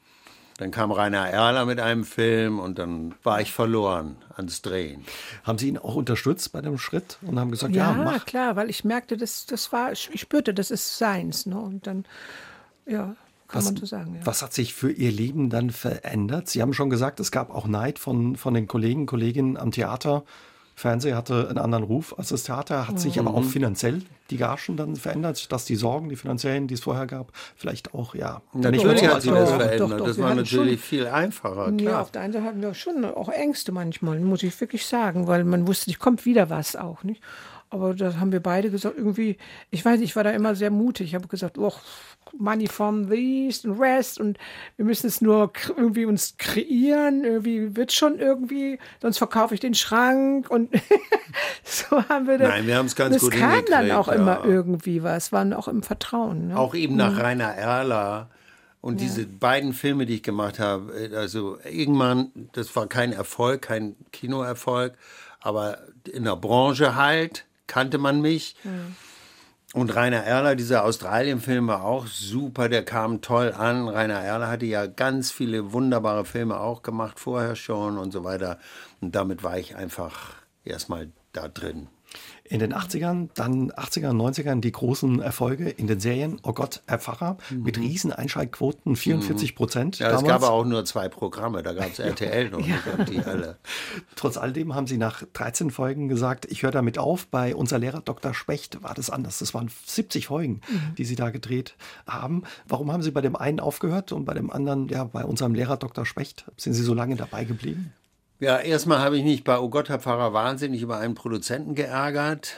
Dann kam Rainer Erler mit einem Film und dann war ich verloren ans Drehen. Haben Sie ihn auch unterstützt bei dem Schritt und haben gesagt, ja, Ja, mach. klar, weil ich merkte, das, das war, ich spürte, das ist seins. Ne? Und dann, ja, kann Was, man so sagen. Ja. was hat sich für Ihr Leben dann verändert? Sie haben schon gesagt, es gab auch Neid von, von den Kollegen, Kolleginnen am Theater. Fernsehen hatte einen anderen Ruf als das Theater, hat sich aber auch Mhm. finanziell die Gagen dann verändert, dass die Sorgen, die finanziellen, die es vorher gab, vielleicht auch, ja, Natürlich mehr hat sich das sind. doch, verändert. doch, das war natürlich schon- viel einfacher, Ja, klar. auf der einen Seite hatten wir schon auch Ängste manchmal, muss ich wirklich sagen, weil man wusste, nicht kommt wieder was auch, nicht? Aber da haben wir beide gesagt, irgendwie, ich weiß nicht, ich war da immer sehr mutig. Ich habe gesagt, oh, Money from the East and West und wir müssen es nur irgendwie uns kreieren, irgendwie wird schon irgendwie, sonst verkaufe ich den Schrank und (laughs) so haben wir das. Nein, wir haben's ganz das gut kam dann auch ja. immer irgendwie was, waren auch im Vertrauen. Ne? Auch eben nach Rainer Erler. Und diese beiden Filme, die ich gemacht habe, äh, also irgendwann, das war kein Erfolg, kein Kinoerfolg, aber in der Branche halt kannte man mich. Und Rainer Erler, dieser Australien-Film war auch super, der kam toll an. Rainer Erler hatte ja ganz viele wunderbare Filme auch gemacht, vorher schon und so weiter. Und damit war ich einfach erstmal da drin. In den 80ern, dann 80er, 90ern die großen Erfolge in den Serien. Oh Gott, Herr Pfarrer, mit riesen Einschaltquoten, 44 Prozent. Mhm. Ja, es damals. gab auch nur zwei Programme, da gab es (laughs) RTL noch nicht und die alle. (laughs) Trotz alledem haben Sie nach 13 Folgen gesagt, ich höre damit auf. Bei unser Lehrer Dr. Specht war das anders. Das waren 70 Folgen, die Sie da gedreht haben. Warum haben Sie bei dem einen aufgehört und bei dem anderen, ja, bei unserem Lehrer Dr. Specht, sind Sie so lange dabei geblieben? Ja, erstmal habe ich mich bei Oh Gott, Herr Pfarrer wahnsinnig über einen Produzenten geärgert,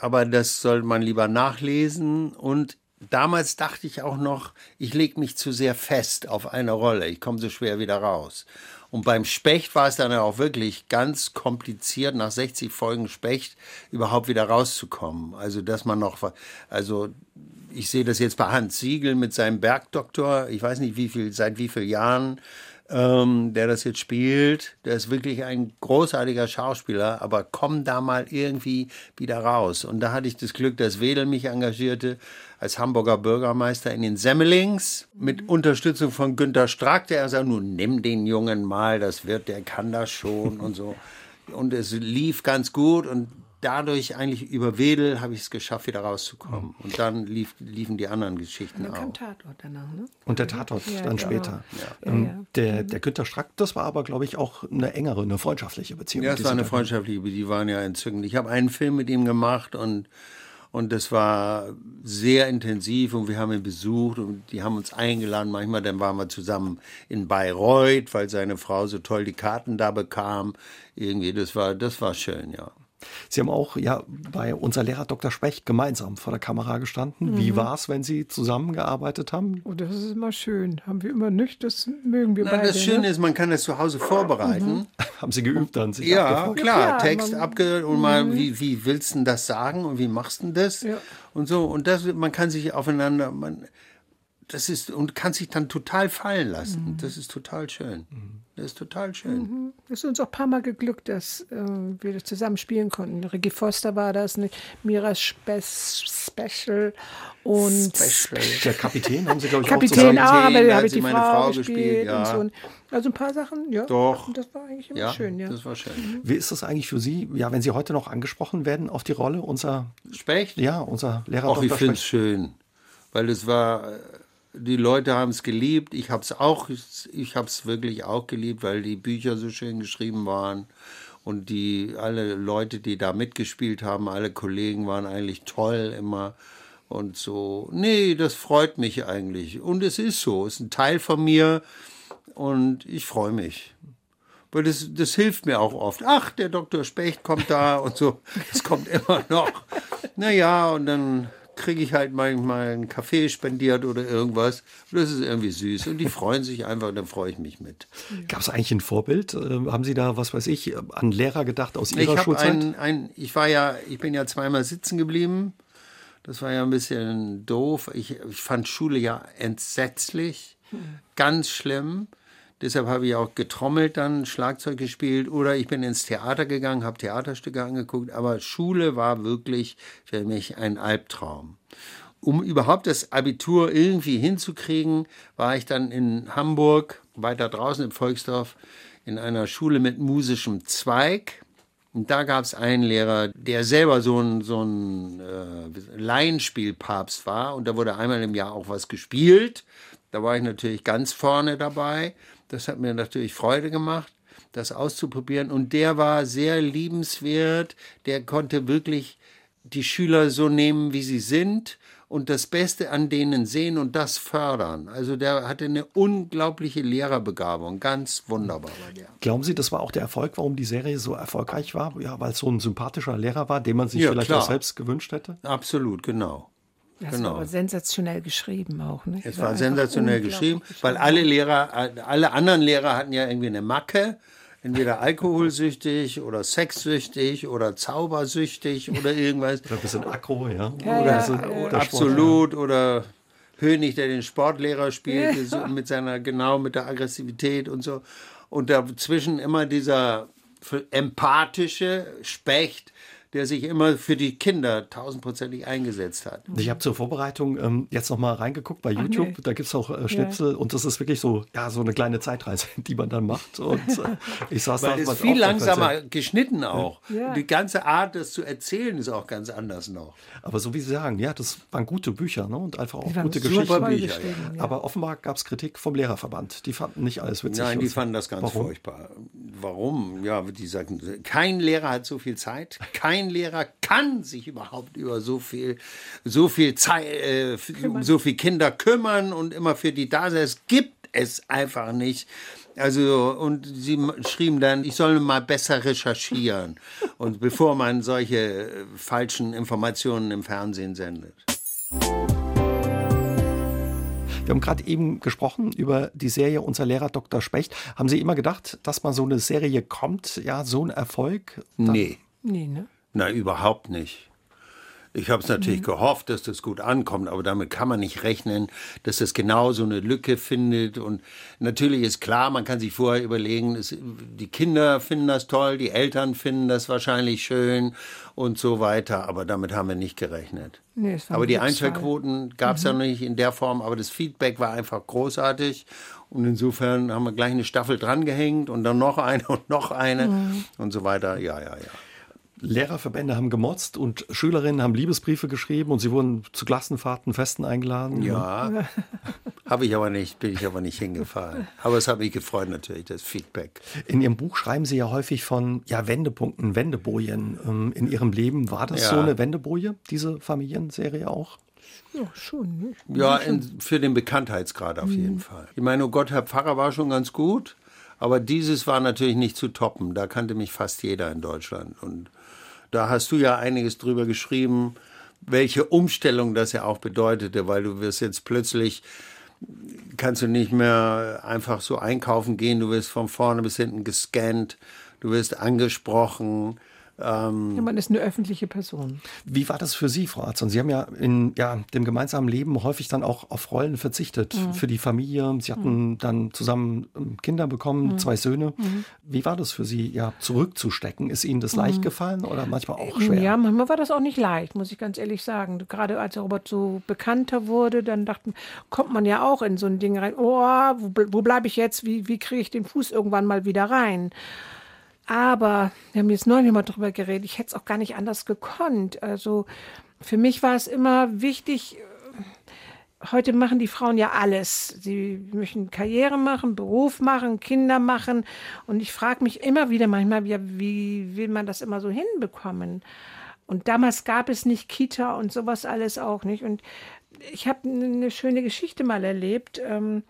aber das soll man lieber nachlesen. Und damals dachte ich auch noch, ich lege mich zu sehr fest auf eine Rolle. Ich komme so schwer wieder raus. Und beim Specht war es dann auch wirklich ganz kompliziert, nach 60 Folgen Specht überhaupt wieder rauszukommen. Also, dass man noch, also, ich sehe das jetzt bei Hans Siegel mit seinem Bergdoktor. Ich weiß nicht, wie viel, seit wie vielen Jahren ähm, der das jetzt spielt. Der ist wirklich ein großartiger Schauspieler, aber komm da mal irgendwie wieder raus. Und da hatte ich das Glück, dass Wedel mich engagierte als Hamburger Bürgermeister in den Semmelings mit Unterstützung von Günter Strack, der sagt, nun nimm den Jungen mal, das wird, der kann das schon und so. (laughs) Und es lief ganz gut und dadurch eigentlich über Wedel habe ich es geschafft, wieder rauszukommen. Und dann lief, liefen die anderen Geschichten dann auch. kam Tatort danach, ne? Und der Tatort Ja, dann genau. später. Ja, Ähm. Der, der Günter Strack, das war aber, glaube ich, auch eine engere, eine freundschaftliche Beziehung. Ja, es war eine freundschaftliche, die waren ja entzückend. Ich habe einen Film mit ihm gemacht und, und das war sehr intensiv und wir haben ihn besucht und die haben uns eingeladen. Manchmal dann waren wir zusammen in Bayreuth, weil seine Frau so toll die Karten da bekam. Irgendwie, das war, das war schön, ja. Sie haben auch ja bei unser Lehrer Dr. Specht gemeinsam vor der Kamera gestanden. Mhm. Wie war es, wenn Sie zusammengearbeitet haben? Oh, das ist immer schön. Haben wir immer nicht, das mögen wir Na, beide. das Schöne ne? ist, man kann das zu Hause vorbereiten. (laughs) Haben Sie geübt dann? Sich Ja, abgefragt? klar, Ja, Text abgehört und mal, wie, wie willst du denn das sagen und wie machst du denn das? Ja. Und so, und das, man kann sich aufeinander, man, das ist, und kann sich dann total fallen lassen. Das ist total schön. Das ist total schön. Es ist uns auch ein paar Mal geglückt, dass äh, wir das zusammen spielen konnten. Regie Foster war das, eine Mira Spe Special und Der Kapitän haben Sie, glaube ich, auch Kapitän zusammen. auch, Kapitän, aber da habe ich die meine Frau, Frau gespielt, gespielt, ja. und so. Also ein paar Sachen, ja. Doch. Und das war eigentlich immer Ja, schön, ja. das war schön. Wie ist das eigentlich für Sie, ja, wenn Sie heute noch angesprochen werden auf die Rolle, unser, Specht? ja, unser Lehrer Ach, ich finde es schön, weil es war, die Leute haben es geliebt. Ich habe es auch, ich habe es wirklich auch geliebt, weil die Bücher so schön geschrieben waren und die alle Leute, die da mitgespielt haben, alle Kollegen waren eigentlich toll immer und so. Nee, das freut mich eigentlich und es ist so, es ist ein Teil von mir und ich freue mich. Weil das, das hilft mir auch oft. Ach, der Dr. Specht kommt da und so. Das kommt immer noch. Naja, und dann kriege ich halt manchmal einen Kaffee spendiert oder irgendwas. Und das ist irgendwie süß. Und die (laughs) freuen sich einfach und dann freue ich mich mit. Gab es eigentlich ein Vorbild? Äh, haben Sie da, was weiß ich, an Lehrer gedacht aus Ich Ihrer habe Schulzeit? ein, ein, ich war ja, ich bin ja zweimal sitzen geblieben. Das war ja ein bisschen doof. Ich, ich fand Schule ja entsetzlich, ganz schlimm. Deshalb habe ich auch getrommelt, dann Schlagzeug gespielt oder ich bin ins Theater gegangen, habe Theaterstücke angeguckt. Aber Schule war wirklich für mich ein Albtraum. Um überhaupt das Abitur irgendwie hinzukriegen, war ich dann in Hamburg, weiter draußen im Volksdorf, in einer Schule mit musischem Zweig. Und da gab es einen Lehrer, der selber so ein, so ein äh, Laienspielpapst war. Und da wurde einmal im Jahr auch was gespielt. Da war ich natürlich ganz vorne dabei. Das hat mir natürlich Freude gemacht, das auszuprobieren. Und der war sehr liebenswert. Der konnte wirklich die Schüler so nehmen, wie sie sind und das Beste an denen sehen und das fördern. Also der hatte eine unglaubliche Lehrerbegabung. Ganz wunderbar. Glauben Sie, das war auch der Erfolg, warum die Serie so erfolgreich war? Ja, weil es so ein sympathischer Lehrer war, den man sich Ja, vielleicht klar. auch selbst gewünscht hätte? Absolut, genau. Das genau. war aber sensationell geschrieben auch. Ne? Es War war sensationell geschrieben, weil alle Lehrer, alle anderen Lehrer hatten ja irgendwie eine Macke. Entweder alkoholsüchtig oder sexsüchtig oder zaubersüchtig oder irgendwas. Oder ein bisschen aggro, ja. Ja, oder ja, so, ja. oder Absolut. Oder Hönig, der den Sportlehrer spielte, so mit seiner, genau mit der Aggressivität und so. Und dazwischen immer dieser empathische Specht, der sich immer für die Kinder tausendprozentig eingesetzt hat. Ich habe zur Vorbereitung ähm, jetzt noch mal reingeguckt bei YouTube. nee. Da gibt es auch äh, Schnipsel und das ist wirklich so, ja, so eine kleine Zeitreise, (laughs) die man dann macht. Und äh, ich saß da Weil es was viel langsamer geschnitten auch. Ja. Die ganze Art, das zu erzählen, ist auch ganz anders noch. Aber so wie Sie sagen, ja, das waren gute Bücher ne? und einfach auch gute Geschichten. Bücher, ja. Aber offenbar gab es Kritik vom Lehrerverband. Die fanden nicht alles witzig. Nein, die fanden das ganz Warum? furchtbar. Warum? Ja, die sagten, kein Lehrer hat so viel Zeit, kein Lehrer kann sich überhaupt über so viel, so viel Zeit, äh, um so viel Kinder kümmern und immer für die da sein. Es gibt es einfach nicht. Also, und sie schrieben dann, ich soll mal besser recherchieren. (laughs) und bevor man solche äh, falschen Informationen im Fernsehen sendet. Wir haben gerade eben gesprochen über die Serie Unser Lehrer Dr. Specht. Haben Sie immer gedacht, dass mal so eine Serie kommt, ja, so ein Erfolg? Dann nee. Nee, ne? Na, überhaupt nicht. Ich habe es natürlich mhm. gehofft, dass das gut ankommt, aber damit kann man nicht rechnen, dass das genau so eine Lücke findet. Und natürlich ist klar, man kann sich vorher überlegen, es, die Kinder finden das toll, die Eltern finden das wahrscheinlich schön und so weiter. Aber damit haben wir nicht gerechnet. Nee, aber die Einschaltquoten gab es mhm. ja noch nicht in der Form, aber das Feedback war einfach großartig. Und insofern haben wir gleich eine Staffel drangehängt und dann noch eine und noch eine mhm. und so weiter. Ja, ja, ja. Lehrerverbände haben gemotzt und Schülerinnen haben Liebesbriefe geschrieben und sie wurden zu Klassenfahrten, Festen eingeladen. Ja, (laughs) habe ich aber nicht, bin ich aber nicht hingefahren. Aber es hat mich gefreut natürlich, das Feedback. In Ihrem Buch schreiben Sie ja häufig von ja, Wendepunkten, Wendebojen ähm, in Ihrem Leben. War das ja. so eine Wendeboje, diese Familienserie auch? Ja, schon. Ne? Ja, in, für den Bekanntheitsgrad auf mhm. jeden Fall. Ich meine, oh Gott, Herr Pfarrer war schon ganz gut, aber dieses war natürlich nicht zu toppen. Da kannte mich fast jeder in Deutschland. Und da hast du ja einiges drüber geschrieben, welche Umstellung das ja auch bedeutete, weil du wirst jetzt plötzlich kannst du nicht mehr einfach so einkaufen gehen, du wirst von vorne bis hinten gescannt, du wirst angesprochen, ähm, ja, man ist eine öffentliche Person. Wie war das für Sie, Frau Arzon? Sie haben ja in ja, dem gemeinsamen Leben häufig dann auch auf Rollen verzichtet mhm. für die Familie. Sie hatten mhm. dann zusammen ähm, Kinder bekommen, mhm. zwei Söhne. Mhm. Wie war das für Sie, ja, zurückzustecken? Ist Ihnen das leicht mhm. gefallen oder manchmal auch schwer? Ja, manchmal war das auch nicht leicht, muss ich ganz ehrlich sagen. Gerade als Robert so bekannter wurde, dann dachten, kommt man ja auch in so ein Ding rein. Oh, wo, wo bleibe ich jetzt? Wie, wie kriege ich den Fuß irgendwann mal wieder rein? Aber wir haben jetzt neulich mal drüber geredet, ich hätte es auch gar nicht anders gekonnt. Also für mich war es immer wichtig, äh, heute machen die Frauen ja alles. Sie möchten Karriere machen, Beruf machen, Kinder machen. Und ich frage mich immer wieder manchmal, wie, wie will man das immer so hinbekommen? Und damals gab es nicht Kita und sowas alles auch nicht. Und ich habe eine schöne Geschichte mal erlebt. Ähm,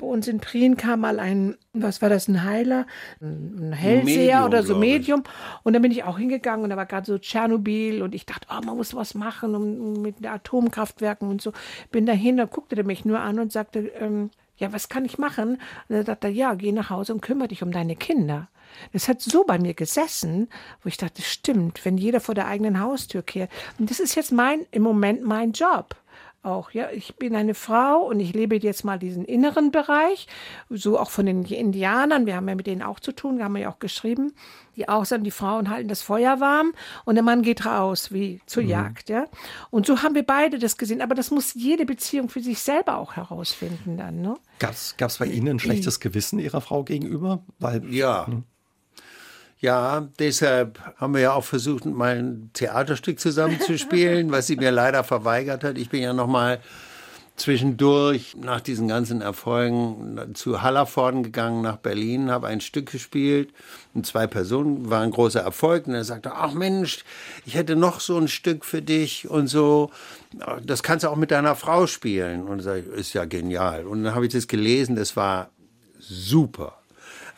bei uns in Prien kam mal ein, was war das, ein Heiler, ein Hellseher Medium, oder so Medium. Und dann bin ich auch hingegangen und da war gerade so Tschernobyl und ich dachte, oh, man muss was machen um, mit Atomkraftwerken und so. Bin dahin, da guckte er mich nur an und sagte, ähm, ja, was kann ich machen? Und dann sagte er, ja, geh nach Hause und kümmere dich um deine Kinder. Das hat so bei mir gesessen, wo ich dachte, stimmt, wenn jeder vor der eigenen Haustür kehrt. Und das ist jetzt mein, im Moment mein Job auch. Ja, ich bin eine Frau und ich lebe jetzt mal diesen inneren Bereich, so auch von den Indianern. Wir haben ja mit denen auch zu tun, haben wir ja auch geschrieben, die auch sagen, die Frauen halten das Feuer warm und der Mann geht raus wie zur mhm. Jagd. Ja, und so haben wir beide das gesehen. Aber das muss jede Beziehung für sich selber auch herausfinden dann. Ne? Gab es bei Ihnen ein schlechtes Gewissen Ihrer Frau gegenüber? Weil, ja. Hm. Ja, deshalb haben wir ja auch versucht, mal ein Theaterstück zusammenzuspielen, was sie mir leider verweigert hat. Ich bin ja noch mal zwischendurch nach diesen ganzen Erfolgen zu Hallervorden gegangen, nach Berlin, habe ein Stück gespielt. Und zwei Personen, war ein großer Erfolg. Und er sagte, ach Mensch, ich hätte noch so ein Stück für dich und so, das kannst du auch mit deiner Frau spielen. Und sage ich, ist ja genial. Und dann habe ich das gelesen, das war super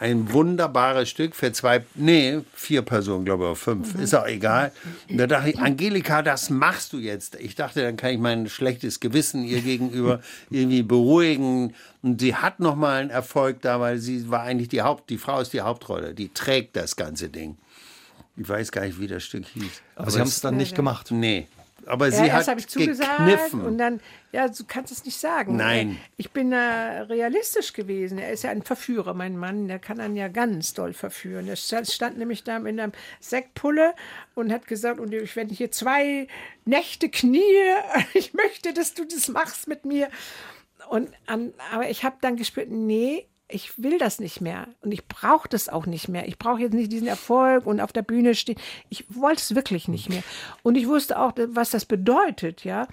ein wunderbares Stück für zwei, nee, vier Personen, glaube ich, oder fünf, mhm. ist auch egal. Und da dachte ich, Angelika, das machst du jetzt. Ich dachte, dann kann ich mein schlechtes Gewissen ihr gegenüber (laughs) irgendwie beruhigen. Und sie hat nochmal einen Erfolg da, weil sie war eigentlich die Haupt, die Frau ist die Hauptrolle, die trägt das ganze Ding. Ich weiß gar nicht, wie das Stück hieß. Aber, Aber Sie haben es dann nicht gemacht. Nee. Aber ja, sie hat habe ich gekniffen. Und dann, ja, du kannst es nicht sagen. Nein. Ich bin da realistisch gewesen. Er ist ja ein Verführer, mein Mann. Der kann einen ja ganz doll verführen. Er stand nämlich da in einem Sektpulle und hat gesagt, und ich werde hier zwei Nächte knie. (laughs) Ich möchte, dass du das machst mit mir. Und aber ich habe dann gespürt, nee, ich will das nicht mehr und ich brauche das auch nicht mehr. Ich brauche jetzt nicht diesen Erfolg und auf der Bühne stehen. Ich wollte es wirklich nicht mehr. Und ich wusste auch, was das bedeutet, ja.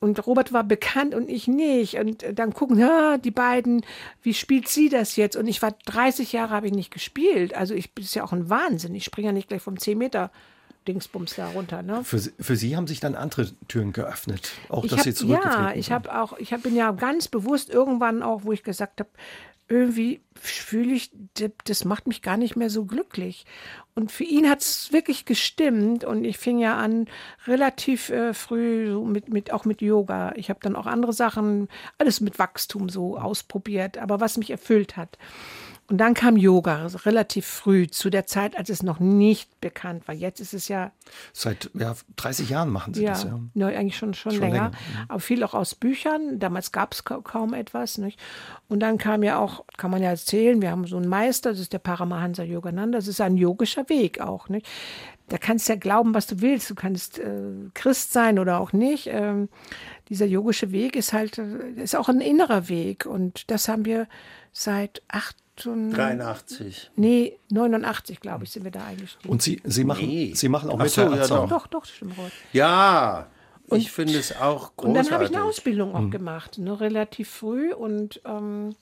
Und Robert war bekannt und ich nicht. Und dann gucken, ja, die beiden, wie spielt sie das jetzt? Und ich war 30 Jahre, habe ich nicht gespielt. Also ich ist ja auch ein Wahnsinn. Ich springe ja nicht gleich vom 10 Meter Dingsbums da runter. Ne? Für, für Sie haben sich dann andere Türen geöffnet, auch Ich dass hab, Sie zurückgetreten ja, ich habe auch, ich hab, bin ja ganz bewusst irgendwann auch, wo ich gesagt habe, irgendwie fühle ich, das macht mich gar nicht mehr so glücklich. Und für ihn hat es wirklich gestimmt und ich fing ja an relativ äh, früh so mit, mit auch mit Yoga. Ich habe dann auch andere Sachen, alles mit Wachstum so ausprobiert, aber was mich erfüllt hat. Und dann kam Yoga relativ früh, zu der Zeit, als es noch nicht bekannt war. Jetzt ist es ja Seit ja, 30 Jahren machen Sie ja, das, ja. ne, eigentlich schon, schon, Schon länger. länger. Aber viel auch aus Büchern. Damals gab es ka kaum etwas. Nicht? Und dann kam ja auch, kann man ja erzählen, wir haben so einen Meister, das ist der Paramahansa Yogananda. Das ist ein yogischer Weg auch. Nicht? Da kannst du ja glauben, was du willst. Du kannst äh, Christ sein oder auch nicht. Ähm, dieser yogische Weg ist halt, äh, ist auch ein innerer Weg. Und das haben wir seit acht 83. Nee, 89, glaube ich, sind wir da eingestiegen. Und Sie, Sie, machen, Nee. Sie machen auch Ach mit, so, ja. Doch, doch, stimmt. Robert. Ja, ich finde es auch großartig. Und dann habe ich eine Ausbildung auch gemacht, ne, relativ früh. Und ähm,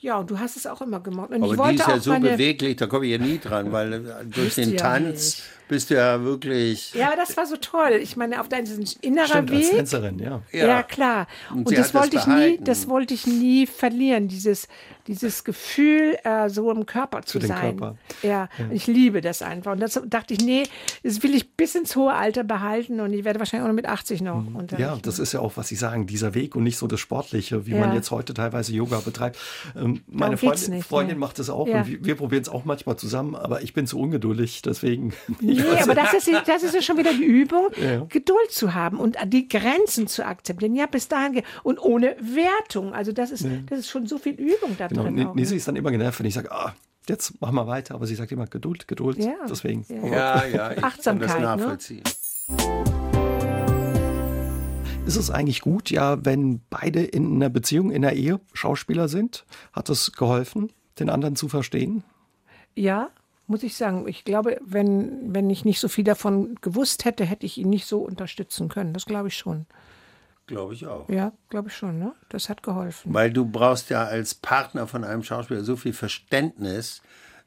ja, und du hast es auch immer gemacht. Und ich Aber die ist ja auch so meine, beweglich, da komme ich ja nie dran, weil äh, durch den ja Tanz nicht. Bist du ja wirklich. Ja, das war so toll. Ich meine, auf deinem innerer Stimmt, als Weg. Tänzerin, ja. Ja, klar. Und Und, das hat das wollte ich nie, das wollte ich nie verlieren, dieses, dieses Gefühl, äh, so im Körper zu Für den sein. Körper. Ja, ich liebe das einfach. Und das dachte ich, nee, das will ich bis ins hohe Alter behalten und ich werde wahrscheinlich auch noch mit 80 noch. Mhm. Ja, das ist ja auch, was Sie sagen, dieser Weg und nicht so das Sportliche, wie Ja. man jetzt heute teilweise Yoga betreibt. Ähm, meine Freundin, nicht, Freundin macht das auch Ja. und wir, wir probieren es auch manchmal zusammen, aber ich bin zu ungeduldig, deswegen. (laughs) Nee, aber das ist, das ist ja schon wieder die Übung, (laughs) Ja. Geduld zu haben und die Grenzen zu akzeptieren. Ja, bis dahin und ohne Wertung. Also das ist, das ist schon so viel Übung da Genau, drin. N- auch, Nisi ne? ist dann immer genervt, wenn ich sage, ah, jetzt machen wir weiter, aber sie sagt immer Geduld, Geduld, Ja. deswegen. Ja. Ja, ja, ich Achtsamkeit, kann ne? das nachvollziehen. Ist es eigentlich gut, ja, wenn beide in einer Beziehung, in einer Ehe Schauspieler sind? Hat es geholfen, den anderen zu verstehen? Ja, muss ich sagen. Ich glaube, wenn, wenn ich nicht so viel davon gewusst hätte, hätte ich ihn nicht so unterstützen können. Das glaube ich schon. Glaube ich auch. Ja, glaube ich schon. Ne? Das hat geholfen. Weil du brauchst ja als Partner von einem Schauspieler so viel Verständnis.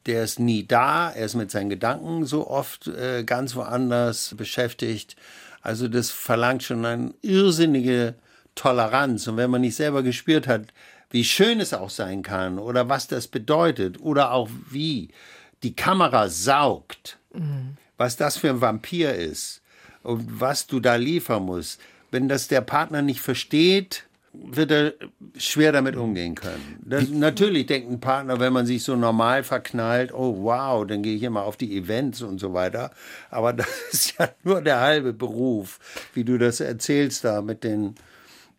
Der ist nie da, er ist mit seinen Gedanken so oft äh, ganz woanders beschäftigt. Also das verlangt schon eine irrsinnige Toleranz. Und wenn man nicht selber gespürt hat, wie schön es auch sein kann oder was das bedeutet oder auch wie die Kamera saugt, was das für ein Vampir ist und was du da liefern musst. Wenn das der Partner nicht versteht, wird er schwer damit umgehen können. Das, natürlich denkt ein Partner, wenn man sich so normal verknallt, oh wow, dann gehe ich immer auf die Events und so weiter. Aber (laughs) das ist ja nur der halbe Beruf, wie du das erzählst da mit den,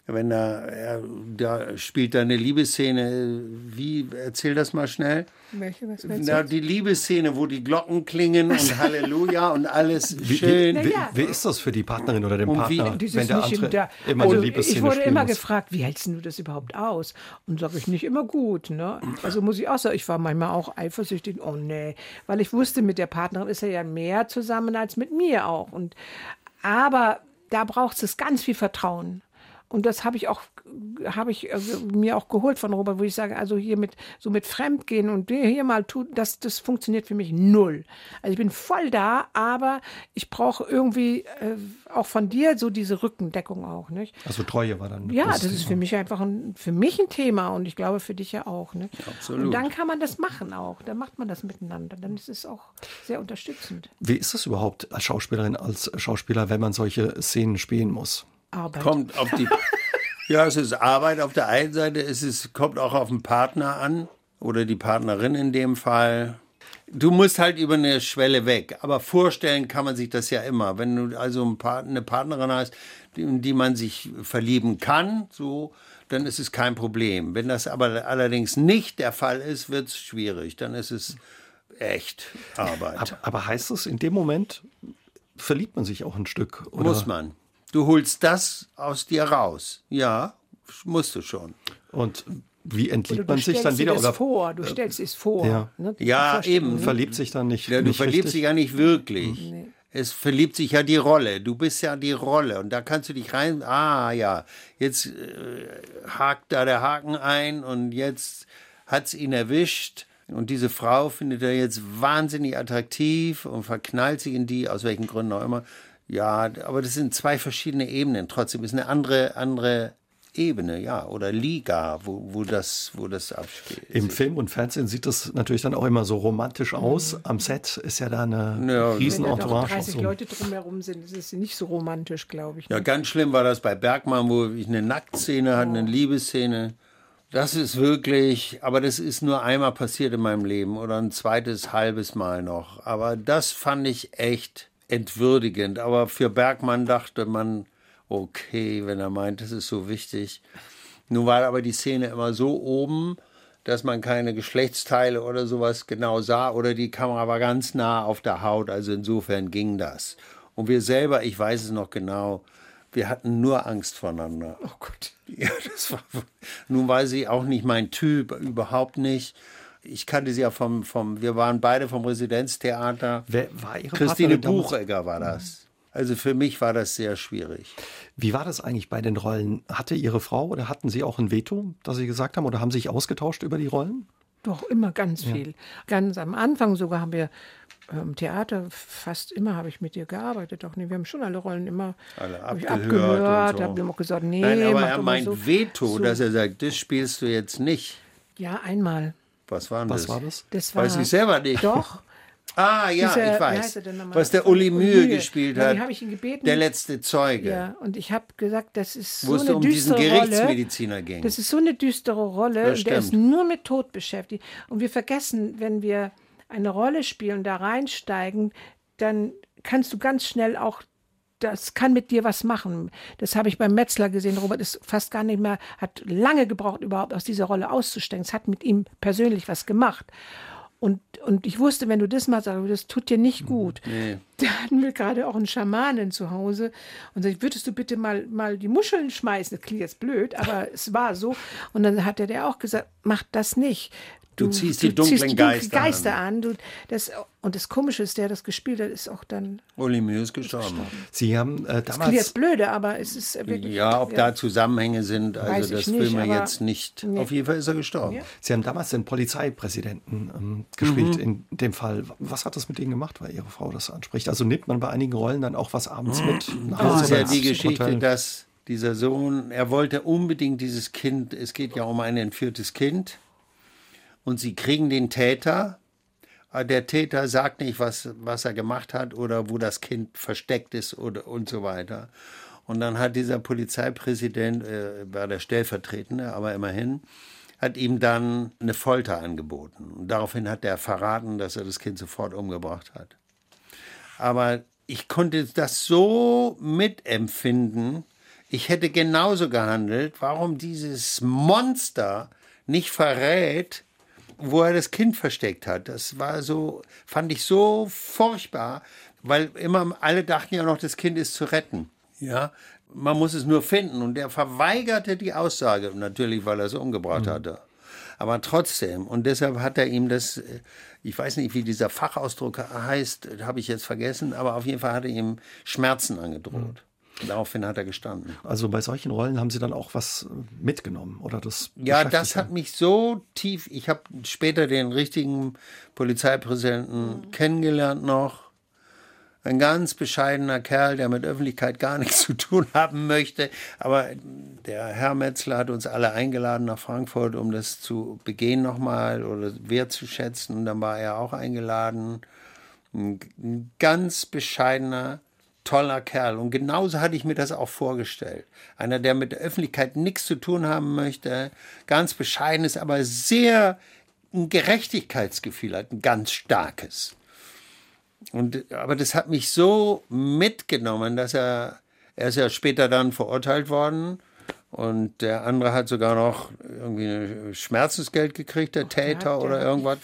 wenn da, da spielt da eine Liebesszene. Wie, erzähl das mal schnell. Welche, was Na, du? die Liebesszene, wo die Glocken klingen und Halleluja und alles Wie, schön. wie, ja. wie ist das für die Partnerin oder den Und Partner, wenn der andere der, immer also eine Liebesszene Ich wurde immer muss? gefragt, wie hältst du das überhaupt aus? Und sage ich nicht immer gut. Ne? Also muss ich auch sagen, ich war manchmal auch eifersüchtig. Oh nee, weil ich wusste, mit der Partnerin ist er ja mehr zusammen als mit mir auch. Und aber da braucht es ganz viel Vertrauen. Und das habe ich auch, habe ich äh, mir auch geholt von Robert, wo ich sage, also hier mit so mit Fremdgehen und hier hier mal tun, das, das funktioniert für mich null. Also ich bin voll da, aber ich brauche irgendwie äh, auch von dir so diese Rückendeckung auch, nicht? Also Treue war dann. Ja, das Thema. ist für mich einfach ein, für mich ein Thema und ich glaube für dich ja auch. Ne? Absolut. Und dann kann man das machen auch. Dann macht man das miteinander. Dann ist es auch sehr unterstützend. Wie ist es überhaupt als Schauspielerin, als Schauspieler, wenn man solche Szenen spielen muss? Arbeit. kommt auf die. (laughs) Ja, es ist Arbeit auf der einen Seite, es ist, kommt auch auf den Partner an oder die Partnerin in dem Fall. Du musst halt über eine Schwelle weg, aber vorstellen kann man sich das ja immer. Wenn du also eine Partnerin hast, die- in die man sich verlieben kann, so, dann ist es kein Problem. Wenn das aber allerdings nicht der Fall ist, wird es schwierig. Dann ist es echt Arbeit. Aber, aber heißt es, in dem Moment verliebt man sich auch ein Stück? Oder? Muss man. Du holst das aus dir raus. Ja, musst du schon. Und wie entliebt man sich dann wieder? Oder vor. Du stellst es vor. ja. Ne? Ja, eben. verliebt sich dann nicht? Ja, du nicht verliebst richtig? dich ja nicht wirklich. Es verliebt sich ja die Rolle. Du bist ja die Rolle. Und da kannst du dich rein. Ah, ja. Jetzt äh, hakt da der Haken ein und jetzt hat's ihn erwischt. Und diese Frau findet er jetzt wahnsinnig attraktiv und verknallt sich in die, aus welchen Gründen auch immer. Ja, aber das sind zwei verschiedene Ebenen. Trotzdem ist eine andere, andere Ebene, ja, oder Liga, wo, wo, das, wo das abspielt. Im Film und Fernsehen sieht das natürlich dann auch immer so romantisch aus. Am Set ist ja da eine ja, Riesenentourage. Wenn da 30 so. Leute drumherum sind, ist es nicht so romantisch, glaube ich. Ne? Ja, ganz schlimm war das bei Bergmann, wo ich eine Nacktszene hatte, eine Liebesszene. Das ist wirklich, aber das ist nur einmal passiert in meinem Leben oder ein zweites halbes Mal noch. Aber das fand ich echt entwürdigend. Aber für Bergmann dachte man, okay, wenn er meint, das ist so wichtig. Nun war aber die Szene immer so oben, dass man keine Geschlechtsteile oder sowas genau sah oder die Kamera war ganz nah auf der Haut, also insofern ging das. Und wir selber, ich weiß es noch genau, wir hatten nur Angst voneinander. Oh Gott. Ja, das war, nun war sie auch nicht mein Typ, überhaupt nicht. Ich kannte sie ja vom, vom wir waren beide vom Residenztheater. Wer war ihre Christine Buchegger war das. Also für mich war das sehr schwierig. Wie war das eigentlich bei den Rollen? Hatte Ihre Frau oder hatten Sie auch ein Veto, dass Sie gesagt haben, oder haben Sie sich ausgetauscht über die Rollen? Doch, immer ganz viel. Ja. Ganz am Anfang sogar haben wir im ähm, Theater, fast immer habe ich mit ihr gearbeitet. Doch, nee, wir haben schon alle Rollen immer alle abgehört. abgehört so. auch gesagt, nee. Nein, aber er meint so, Veto, so. dass er sagt, das spielst du jetzt nicht. Ja, einmal. Was war Was das? war das? Das war, Weiß ich selber nicht. Doch. (laughs) Ah, ja, Dieser, ich weiß. Was der Uli Mühe, Mühe. gespielt hat. Ja, ich ihn gebeten. Der letzte Zeuge. Ja, und ich habe gesagt, das ist Wo so eine um düstere diesen Gerichtsmediziner Rolle. ging. Das ist so eine düstere Rolle. Der ist nur mit Tod beschäftigt. Und wir vergessen, wenn wir eine Rolle spielen, da reinsteigen, dann kannst du ganz schnell auch das kann mit dir was machen. Das habe ich beim Metzler gesehen. Robert ist fast gar nicht mehr, hat lange gebraucht, überhaupt aus dieser Rolle auszusteigen. Es hat mit ihm persönlich was gemacht. Und, und ich wusste, wenn du das machst, das tut dir nicht gut. Nee. (laughs) Da hatten wir gerade auch einen Schamanen zu Hause und sagte, würdest du bitte mal, mal die Muscheln schmeißen? Das klingt jetzt blöd, aber es war so. Und dann hat er der auch gesagt, mach das nicht. Du, du ziehst die dunklen ziehst die Geister, Geister an. an. Du, das, und das Komische ist, der das gespielt hat, ist auch dann. Uli Mühe ist gestorben. gestorben. Sie haben äh, damals. Das klingt jetzt blöde, aber es ist wirklich. Ja, ob ja. da Zusammenhänge sind, also das nicht, will man jetzt nicht. Nee. Auf jeden Fall ist er gestorben. Ja. Sie haben damals den Polizeipräsidenten ähm, gespielt, mhm. in dem Fall. Was hat das mit Ihnen gemacht, weil Ihre Frau das anspricht? Also nimmt man bei einigen Rollen dann auch was abends mhm. mit nach Hause? Das ist ja die Geschichte, Hotel? dass dieser Sohn, er wollte unbedingt dieses Kind, es geht ja um ein entführtes Kind und sie kriegen den Täter. Der Täter sagt nicht, was, was er gemacht hat oder wo das Kind versteckt ist oder, und so weiter. Und dann hat dieser Polizeipräsident, äh, war der Stellvertretende, aber immerhin, hat ihm dann eine Folter angeboten. Und daraufhin hat er verraten, dass er das Kind sofort umgebracht hat. Aber ich konnte das so mitempfinden. Ich hätte genauso gehandelt. Warum dieses Monster nicht verrät, wo er das Kind versteckt hat. Das war so, fand ich so furchtbar, weil immer alle dachten ja noch, das Kind ist zu retten. Ja, man muss es nur finden. Und er verweigerte die Aussage, natürlich, weil er es umgebracht mhm. hatte. Aber trotzdem, und deshalb hat er ihm das, äh, ich weiß nicht, wie dieser Fachausdruck heißt, habe ich jetzt vergessen, aber auf jeden Fall hat er ihm Schmerzen angedroht. Mhm. Daraufhin hat er gestanden. Also bei solchen Rollen haben Sie dann auch was äh, mitgenommen oder das? Ja, das hat mich so tief. Ich habe später den richtigen Polizeipräsidenten mhm. kennengelernt noch. Ein ganz bescheidener Kerl, der mit Öffentlichkeit gar (laughs) nichts zu tun haben möchte. Aber der Herr Metzler hat uns alle eingeladen nach Frankfurt, um das zu begehen nochmal oder wertzuschätzen. Und dann war er auch eingeladen. Ein ganz bescheidener toller Kerl. Und genauso hatte ich mir das auch vorgestellt. Einer, der mit der Öffentlichkeit nichts zu tun haben möchte, ganz bescheiden ist, aber sehr ein Gerechtigkeitsgefühl hat, ein ganz starkes. Und, aber das hat mich so mitgenommen, dass er, er ist ja später dann verurteilt worden. Und der andere hat sogar noch irgendwie ein Schmerzensgeld gekriegt, der Täter oder irgendwas.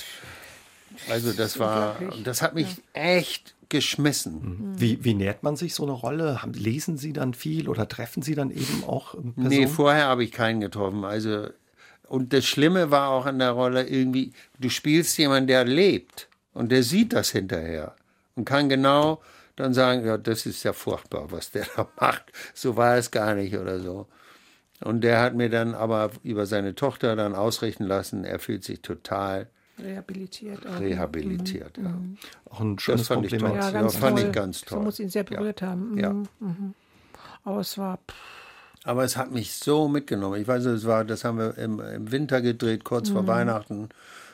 Also das war, das hat mich echt geschmissen. Mhm. Wie, wie nähert man sich so eine Rolle? Lesen Sie dann viel oder treffen Sie dann eben auch Personen? Nee, vorher habe ich keinen getroffen. Also, und das Schlimme war auch an der Rolle irgendwie, du spielst jemanden, der lebt und der sieht das hinterher und kann genau dann sagen, ja, das ist ja furchtbar, was der da (laughs) macht. So war es gar nicht oder so. Und der hat mir dann aber über seine Tochter dann ausrichten lassen, er fühlt sich total Rehabilitiert. Auch. rehabilitiert. Ja. Auch ein schönes Das fand ich Kompliment. toll. Ja, ganz Ja, fand toll. ich ganz So toll. muss ihn sehr berührt haben. Mhm. Ja. Aber es war, pff, Aber es hat mich so mitgenommen. Ich weiß, es war, das haben wir im, im Winter gedreht, kurz Mhm. vor Weihnachten.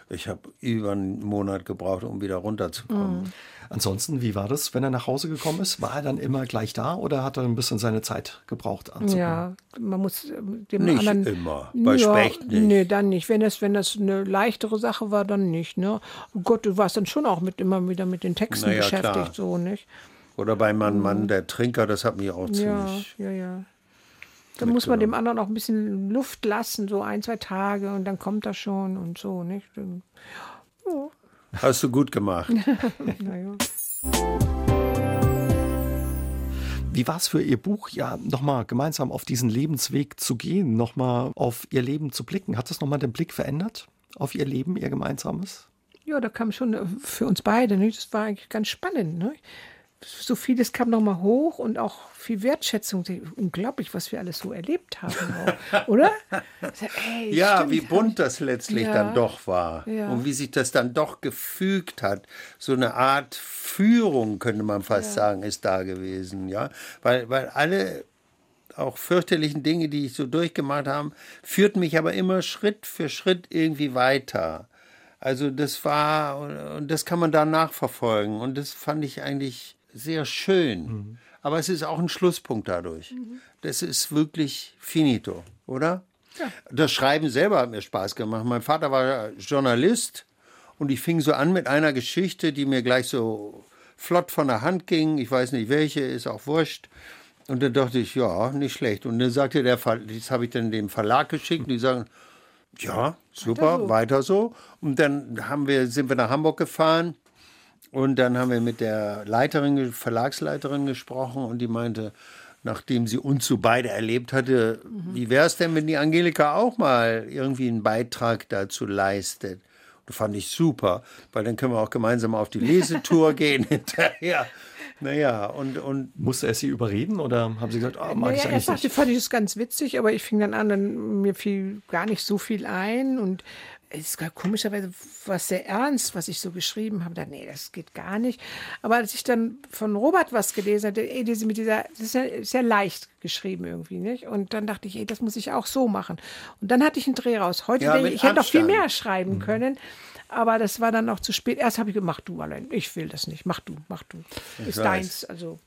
Ich habe über einen Monat gebraucht, um wieder runterzukommen. Mhm. Ansonsten, wie war das, wenn er nach Hause gekommen ist? War er dann immer gleich da oder hat er ein bisschen seine Zeit gebraucht anzukommen? ja, man muss ähm, dem Nicht anderen. immer. Bei Specht nicht. Nee, dann nicht. Wenn das, wenn das eine leichtere Sache war, dann nicht. Ne? Oh Gott, du warst dann schon auch mit immer wieder mit den Texten Na ja, beschäftigt, klar. so, nicht? Oder bei Mann, Mann, der Trinker, das hat mich auch Mhm. Ja, ziemlich. ja, ja. Dann muss man dem anderen auch ein bisschen Luft lassen, so ein, zwei Tage und dann kommt er schon und so, nicht? Dann, Hast du gut gemacht. (laughs) naja. Wie war es für Ihr Buch, ja, nochmal gemeinsam auf diesen Lebensweg zu gehen, nochmal auf Ihr Leben zu blicken? Hat das nochmal den Blick verändert auf Ihr Leben, Ihr gemeinsames? Ja, da kam schon äh, für uns beide, nicht? Das war eigentlich ganz spannend, ne? So vieles kam nochmal hoch und auch viel Wertschätzung. Unglaublich, was wir alles so erlebt haben, auch, (laughs) oder? Ey, Ja, stimmt, wie bunt das letztlich Ja. dann doch war. Ja. Und wie sich das dann doch gefügt hat. So eine Art Führung, könnte man fast sagen, ist da gewesen. Ja? Weil, weil alle auch fürchterlichen Dinge, die ich so durchgemacht habe, führten mich aber immer Schritt für Schritt irgendwie weiter. Also das war, und das kann man da nachverfolgen. Und das fand ich eigentlich sehr schön. Aber es ist auch ein Schlusspunkt dadurch. Das ist wirklich finito, oder? Das Schreiben selber hat mir Spaß gemacht. Mein Vater war Journalist und ich fing so an mit einer Geschichte, die mir gleich so flott von der Hand ging. Ich weiß nicht welche, ist auch wurscht. Und dann dachte ich, ja, nicht schlecht. Und dann sagte der Ver das habe ich dann dem Verlag geschickt. Die sagen, ja, super, weiter so. Und dann haben wir, sind wir nach Hamburg gefahren und dann haben wir mit der Leiterin, Verlagsleiterin gesprochen und die meinte, nachdem sie uns so beide erlebt hatte, wie wäre es denn, wenn die Angelika auch mal irgendwie einen Beitrag dazu leistet? Das fand ich super, weil dann können wir auch gemeinsam auf die Lesetour (laughs) gehen hinterher. Naja, und, und Musste er Sie überreden oder haben Sie gesagt, oh, mag ich Naja, eigentlich erst nicht? dachte, fand ich es ganz witzig, aber ich fing dann an, dann, mir fiel gar nicht so viel ein und es ist gar komischerweise was sehr ernst, was ich so geschrieben habe. Da, nee, das geht gar nicht. Aber als ich dann von Robert was gelesen hatte, ey, diese, mit dieser, das ist ja sehr leicht geschrieben irgendwie, nicht? Und dann dachte ich, ey, das muss ich auch so machen. Und dann hatte ich einen Dreh raus. Heute Ja, denke ich, ich hätte noch viel mehr schreiben können. Aber das war dann auch zu spät. Erst habe ich gemacht, du allein. Ich will das nicht. Mach du, mach du. Ist weiß. deins. Also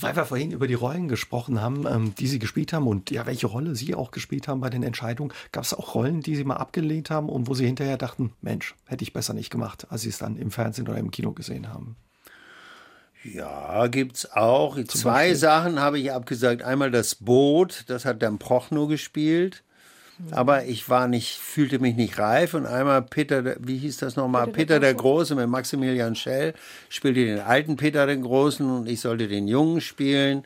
Weil wir vorhin über die Rollen gesprochen haben, ähm, die Sie gespielt haben und ja, welche Rolle Sie auch gespielt haben bei den Entscheidungen, gab es auch Rollen, die Sie mal abgelehnt haben und wo Sie hinterher dachten, Mensch, hätte ich besser nicht gemacht, als Sie es dann im Fernsehen oder im Kino gesehen haben? Ja, gibt's auch. Zwei Sachen habe ich abgesagt. Einmal das Boot, das hat dann Prochnow gespielt. Aber ich war nicht, fühlte mich nicht reif. Und einmal Peter, wie hieß das nochmal? Peter, der Große mit Maximilian Schell spielte den alten Peter den Großen und ich sollte den Jungen spielen.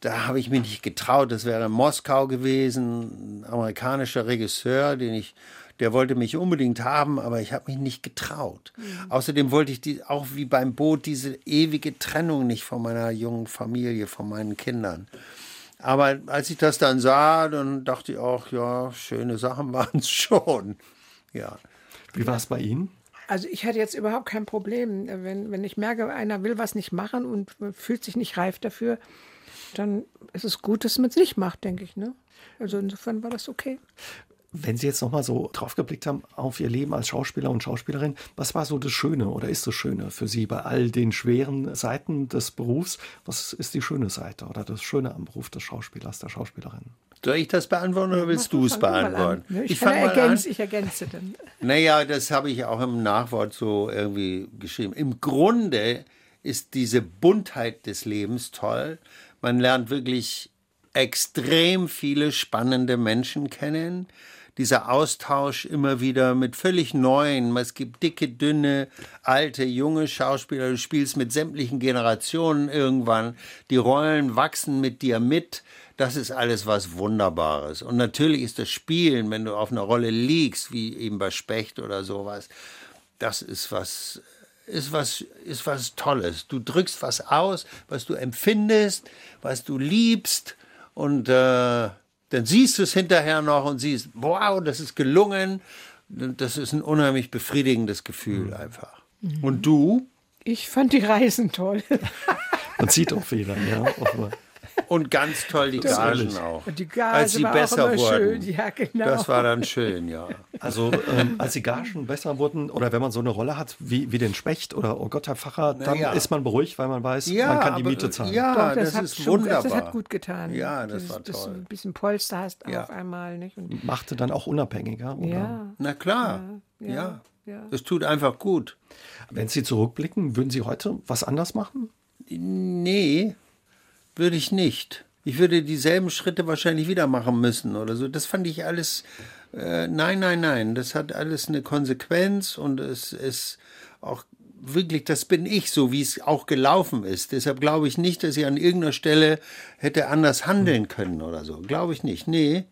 Da habe ich mich nicht getraut. Das wäre in Moskau gewesen. Ein amerikanischer Regisseur, den ich, der wollte mich unbedingt haben, aber ich habe mich nicht getraut. Außerdem wollte ich die, auch wie beim Boot diese ewige Trennung nicht von meiner jungen Familie, von meinen Kindern. Aber als ich das dann sah, dann dachte ich auch, ja, schöne Sachen (laughs) waren es schon. Ja. Wie war es bei Ihnen? Also ich hatte jetzt überhaupt kein Problem. Wenn, wenn ich merke, einer will was nicht machen und fühlt sich nicht reif dafür, dann ist es gut, dass man es nicht macht, denke ich. Ne? Also insofern war das okay. Wenn Sie jetzt nochmal so drauf geblickt haben auf Ihr Leben als Schauspieler und Schauspielerin, was war so das Schöne oder ist das Schöne für Sie bei all den schweren Seiten des Berufs? Was ist die schöne Seite oder das Schöne am Beruf des Schauspielers, der Schauspielerin? Soll ich das beantworten oder willst du es an, beantworten? ne? Ich, Ich mal an. ergänze, ich ergänze dann. Naja, das habe ich auch im Nachwort so irgendwie geschrieben. Im Grunde ist diese Buntheit des Lebens toll. Man lernt wirklich extrem viele spannende Menschen kennen. Dieser Austausch immer wieder mit völlig neuen. Es gibt dicke, dünne, alte, junge Schauspieler. Du spielst mit sämtlichen Generationen irgendwann. Die Rollen wachsen mit dir mit. Das ist alles was Wunderbares. Und natürlich ist das Spielen, wenn du auf einer Rolle liegst, wie eben bei Specht oder sowas, das ist was, ist was, ist was Tolles. Du drückst was aus, was du empfindest, was du liebst und äh, dann siehst du es hinterher noch und siehst, wow, das ist gelungen. das ist ein unheimlich befriedigendes Gefühl einfach. Und du? Ich fand die Reisen toll. Man sieht auch Federn, ja. offenbar. Und ganz toll die Gagen auch. Und die Gage als sie besser immer wurden. schön. Ja, genau. Das war dann schön, ja. Also ähm, als die Gagen besser wurden oder wenn man so eine Rolle hat wie, wie den Specht oder Oh Gott, Herr Pfarrer, dann ja. ist man beruhigt, weil man weiß, Ja, man kann die Miete zahlen. Ja, Doch, das, hat ist schon- wunderbar. Das hat gut getan. Ja, das Dieses war bisschen, toll. bisschen Polster hast Ja. auf einmal. Nicht? Und, Machte dann auch unabhängiger. Oder? ja, Na klar, ja, ja. ja. Das tut einfach gut. Wenn Sie zurückblicken, würden Sie heute was anders machen? Nee, würde ich nicht. Ich würde dieselben Schritte wahrscheinlich wieder machen müssen oder so. Das fand ich alles. Äh, nein, nein, nein. Das hat alles eine Konsequenz und es ist auch wirklich, das bin ich, so wie es auch gelaufen ist. Deshalb glaube ich nicht, dass ich an irgendeiner Stelle hätte anders handeln können oder so. Glaube ich nicht. Nee.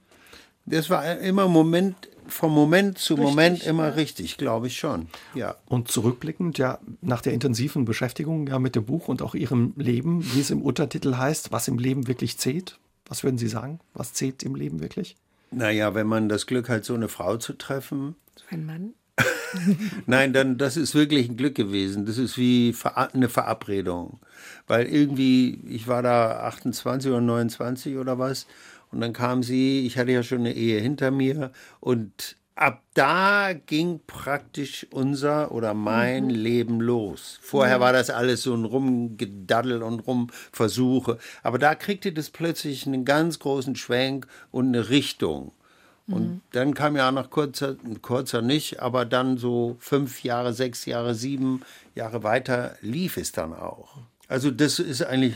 Das war immer Moment, vom Moment zu Moment immer richtig, glaube ich schon. Ja. Und zurückblickend, ja, nach der intensiven Beschäftigung ja mit dem Buch und auch Ihrem Leben, wie es im Untertitel heißt, was im Leben wirklich zählt, was würden Sie sagen? Was zählt im Leben wirklich? Naja, wenn man das Glück hat, so eine Frau zu treffen, ein Mann. (laughs) Nein, dann das ist wirklich ein Glück gewesen. Das ist wie eine Verabredung, weil irgendwie ich war da 28 oder 29 oder was und dann kam sie. Ich hatte ja schon eine Ehe hinter mir und ab da ging praktisch unser oder mein Leben los. Vorher war das alles so ein Rumgedaddel und Rumversuche, aber da kriegte das plötzlich einen ganz großen Schwenk und eine Richtung. Und dann kam ja nach kurzer, kurzer nicht, aber dann so fünf Jahre, sechs Jahre, sieben Jahre weiter lief es dann auch. Also das ist eigentlich,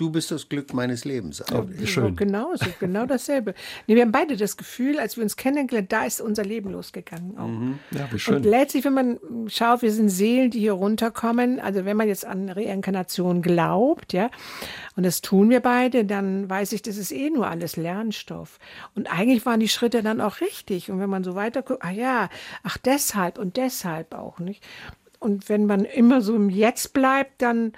du bist das Glück meines Lebens. eigentlich. Schön. Genau so, genau dasselbe. Nee, wir haben beide das Gefühl, als wir uns kennengelernt, da ist unser Leben losgegangen. Auch. Ja, wie Und schön. letztlich, wenn man schaut, wir sind Seelen, die hier runterkommen, also wenn man jetzt an Reinkarnation glaubt, ja, und das tun wir beide, dann weiß ich, das ist eh nur alles Lernstoff. Und eigentlich waren die Schritte dann auch richtig. Und wenn man so weiter guckt, ah ja, ach deshalb und deshalb auch nicht. Und wenn man immer so im Jetzt bleibt, dann,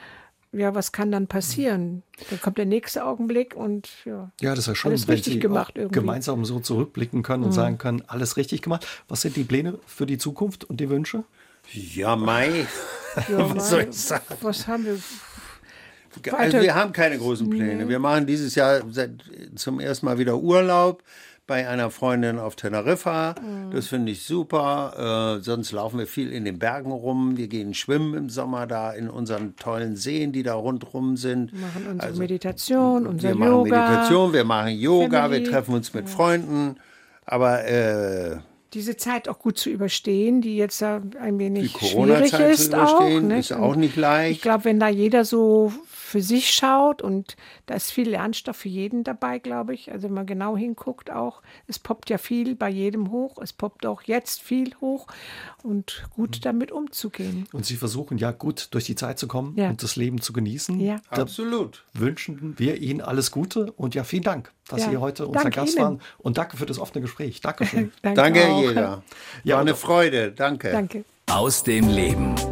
ja, was kann dann passieren? Dann kommt der nächste Augenblick und ja. Ja, das ist ja schön, Alles wenn richtig Sie gemacht irgendwie. Mhm. gemeinsam so zurückblicken können und sagen können, alles richtig gemacht. Was sind die Pläne für die Zukunft und die Wünsche? Ja, Mai. ja Was soll mein- ich sagen? Was haben wir? Also Weiter- wir haben keine großen Pläne. Wir machen dieses Jahr zum ersten Mal wieder Urlaub bei einer Freundin auf Teneriffa. Das finde ich super. Äh, sonst laufen wir viel in den Bergen rum. Wir gehen schwimmen im Sommer da in unseren tollen Seen, die da rundrum sind. machen unsere Meditation, unser Also, wir machen Yoga. Meditation, wir machen Yoga, Family. wir treffen uns mit Freunden. Aber äh, Diese Zeit auch gut zu überstehen, die jetzt ja ein wenig schwierig Corona-Zeit ist auch. ist auch nicht leicht. Ich glaube, wenn da jeder so für sich schaut und da ist viel Lernstoff für jeden dabei, glaube ich. Also wenn man genau hinguckt auch, es poppt ja viel bei jedem hoch, es poppt auch jetzt viel hoch und gut Mhm. damit umzugehen. Und Sie versuchen ja gut durch die Zeit zu kommen Ja. und das Leben zu genießen. Ja. Da Absolut. wünschen wir Ihnen alles Gute und ja, vielen Dank, dass Ja. Sie heute unser Danke Gast Ihnen. waren. Und danke für das offene Gespräch. Dankeschön. (laughs) Danke, auch. jeder. Ja, War eine Freude. Danke. Danke. Aus dem Leben.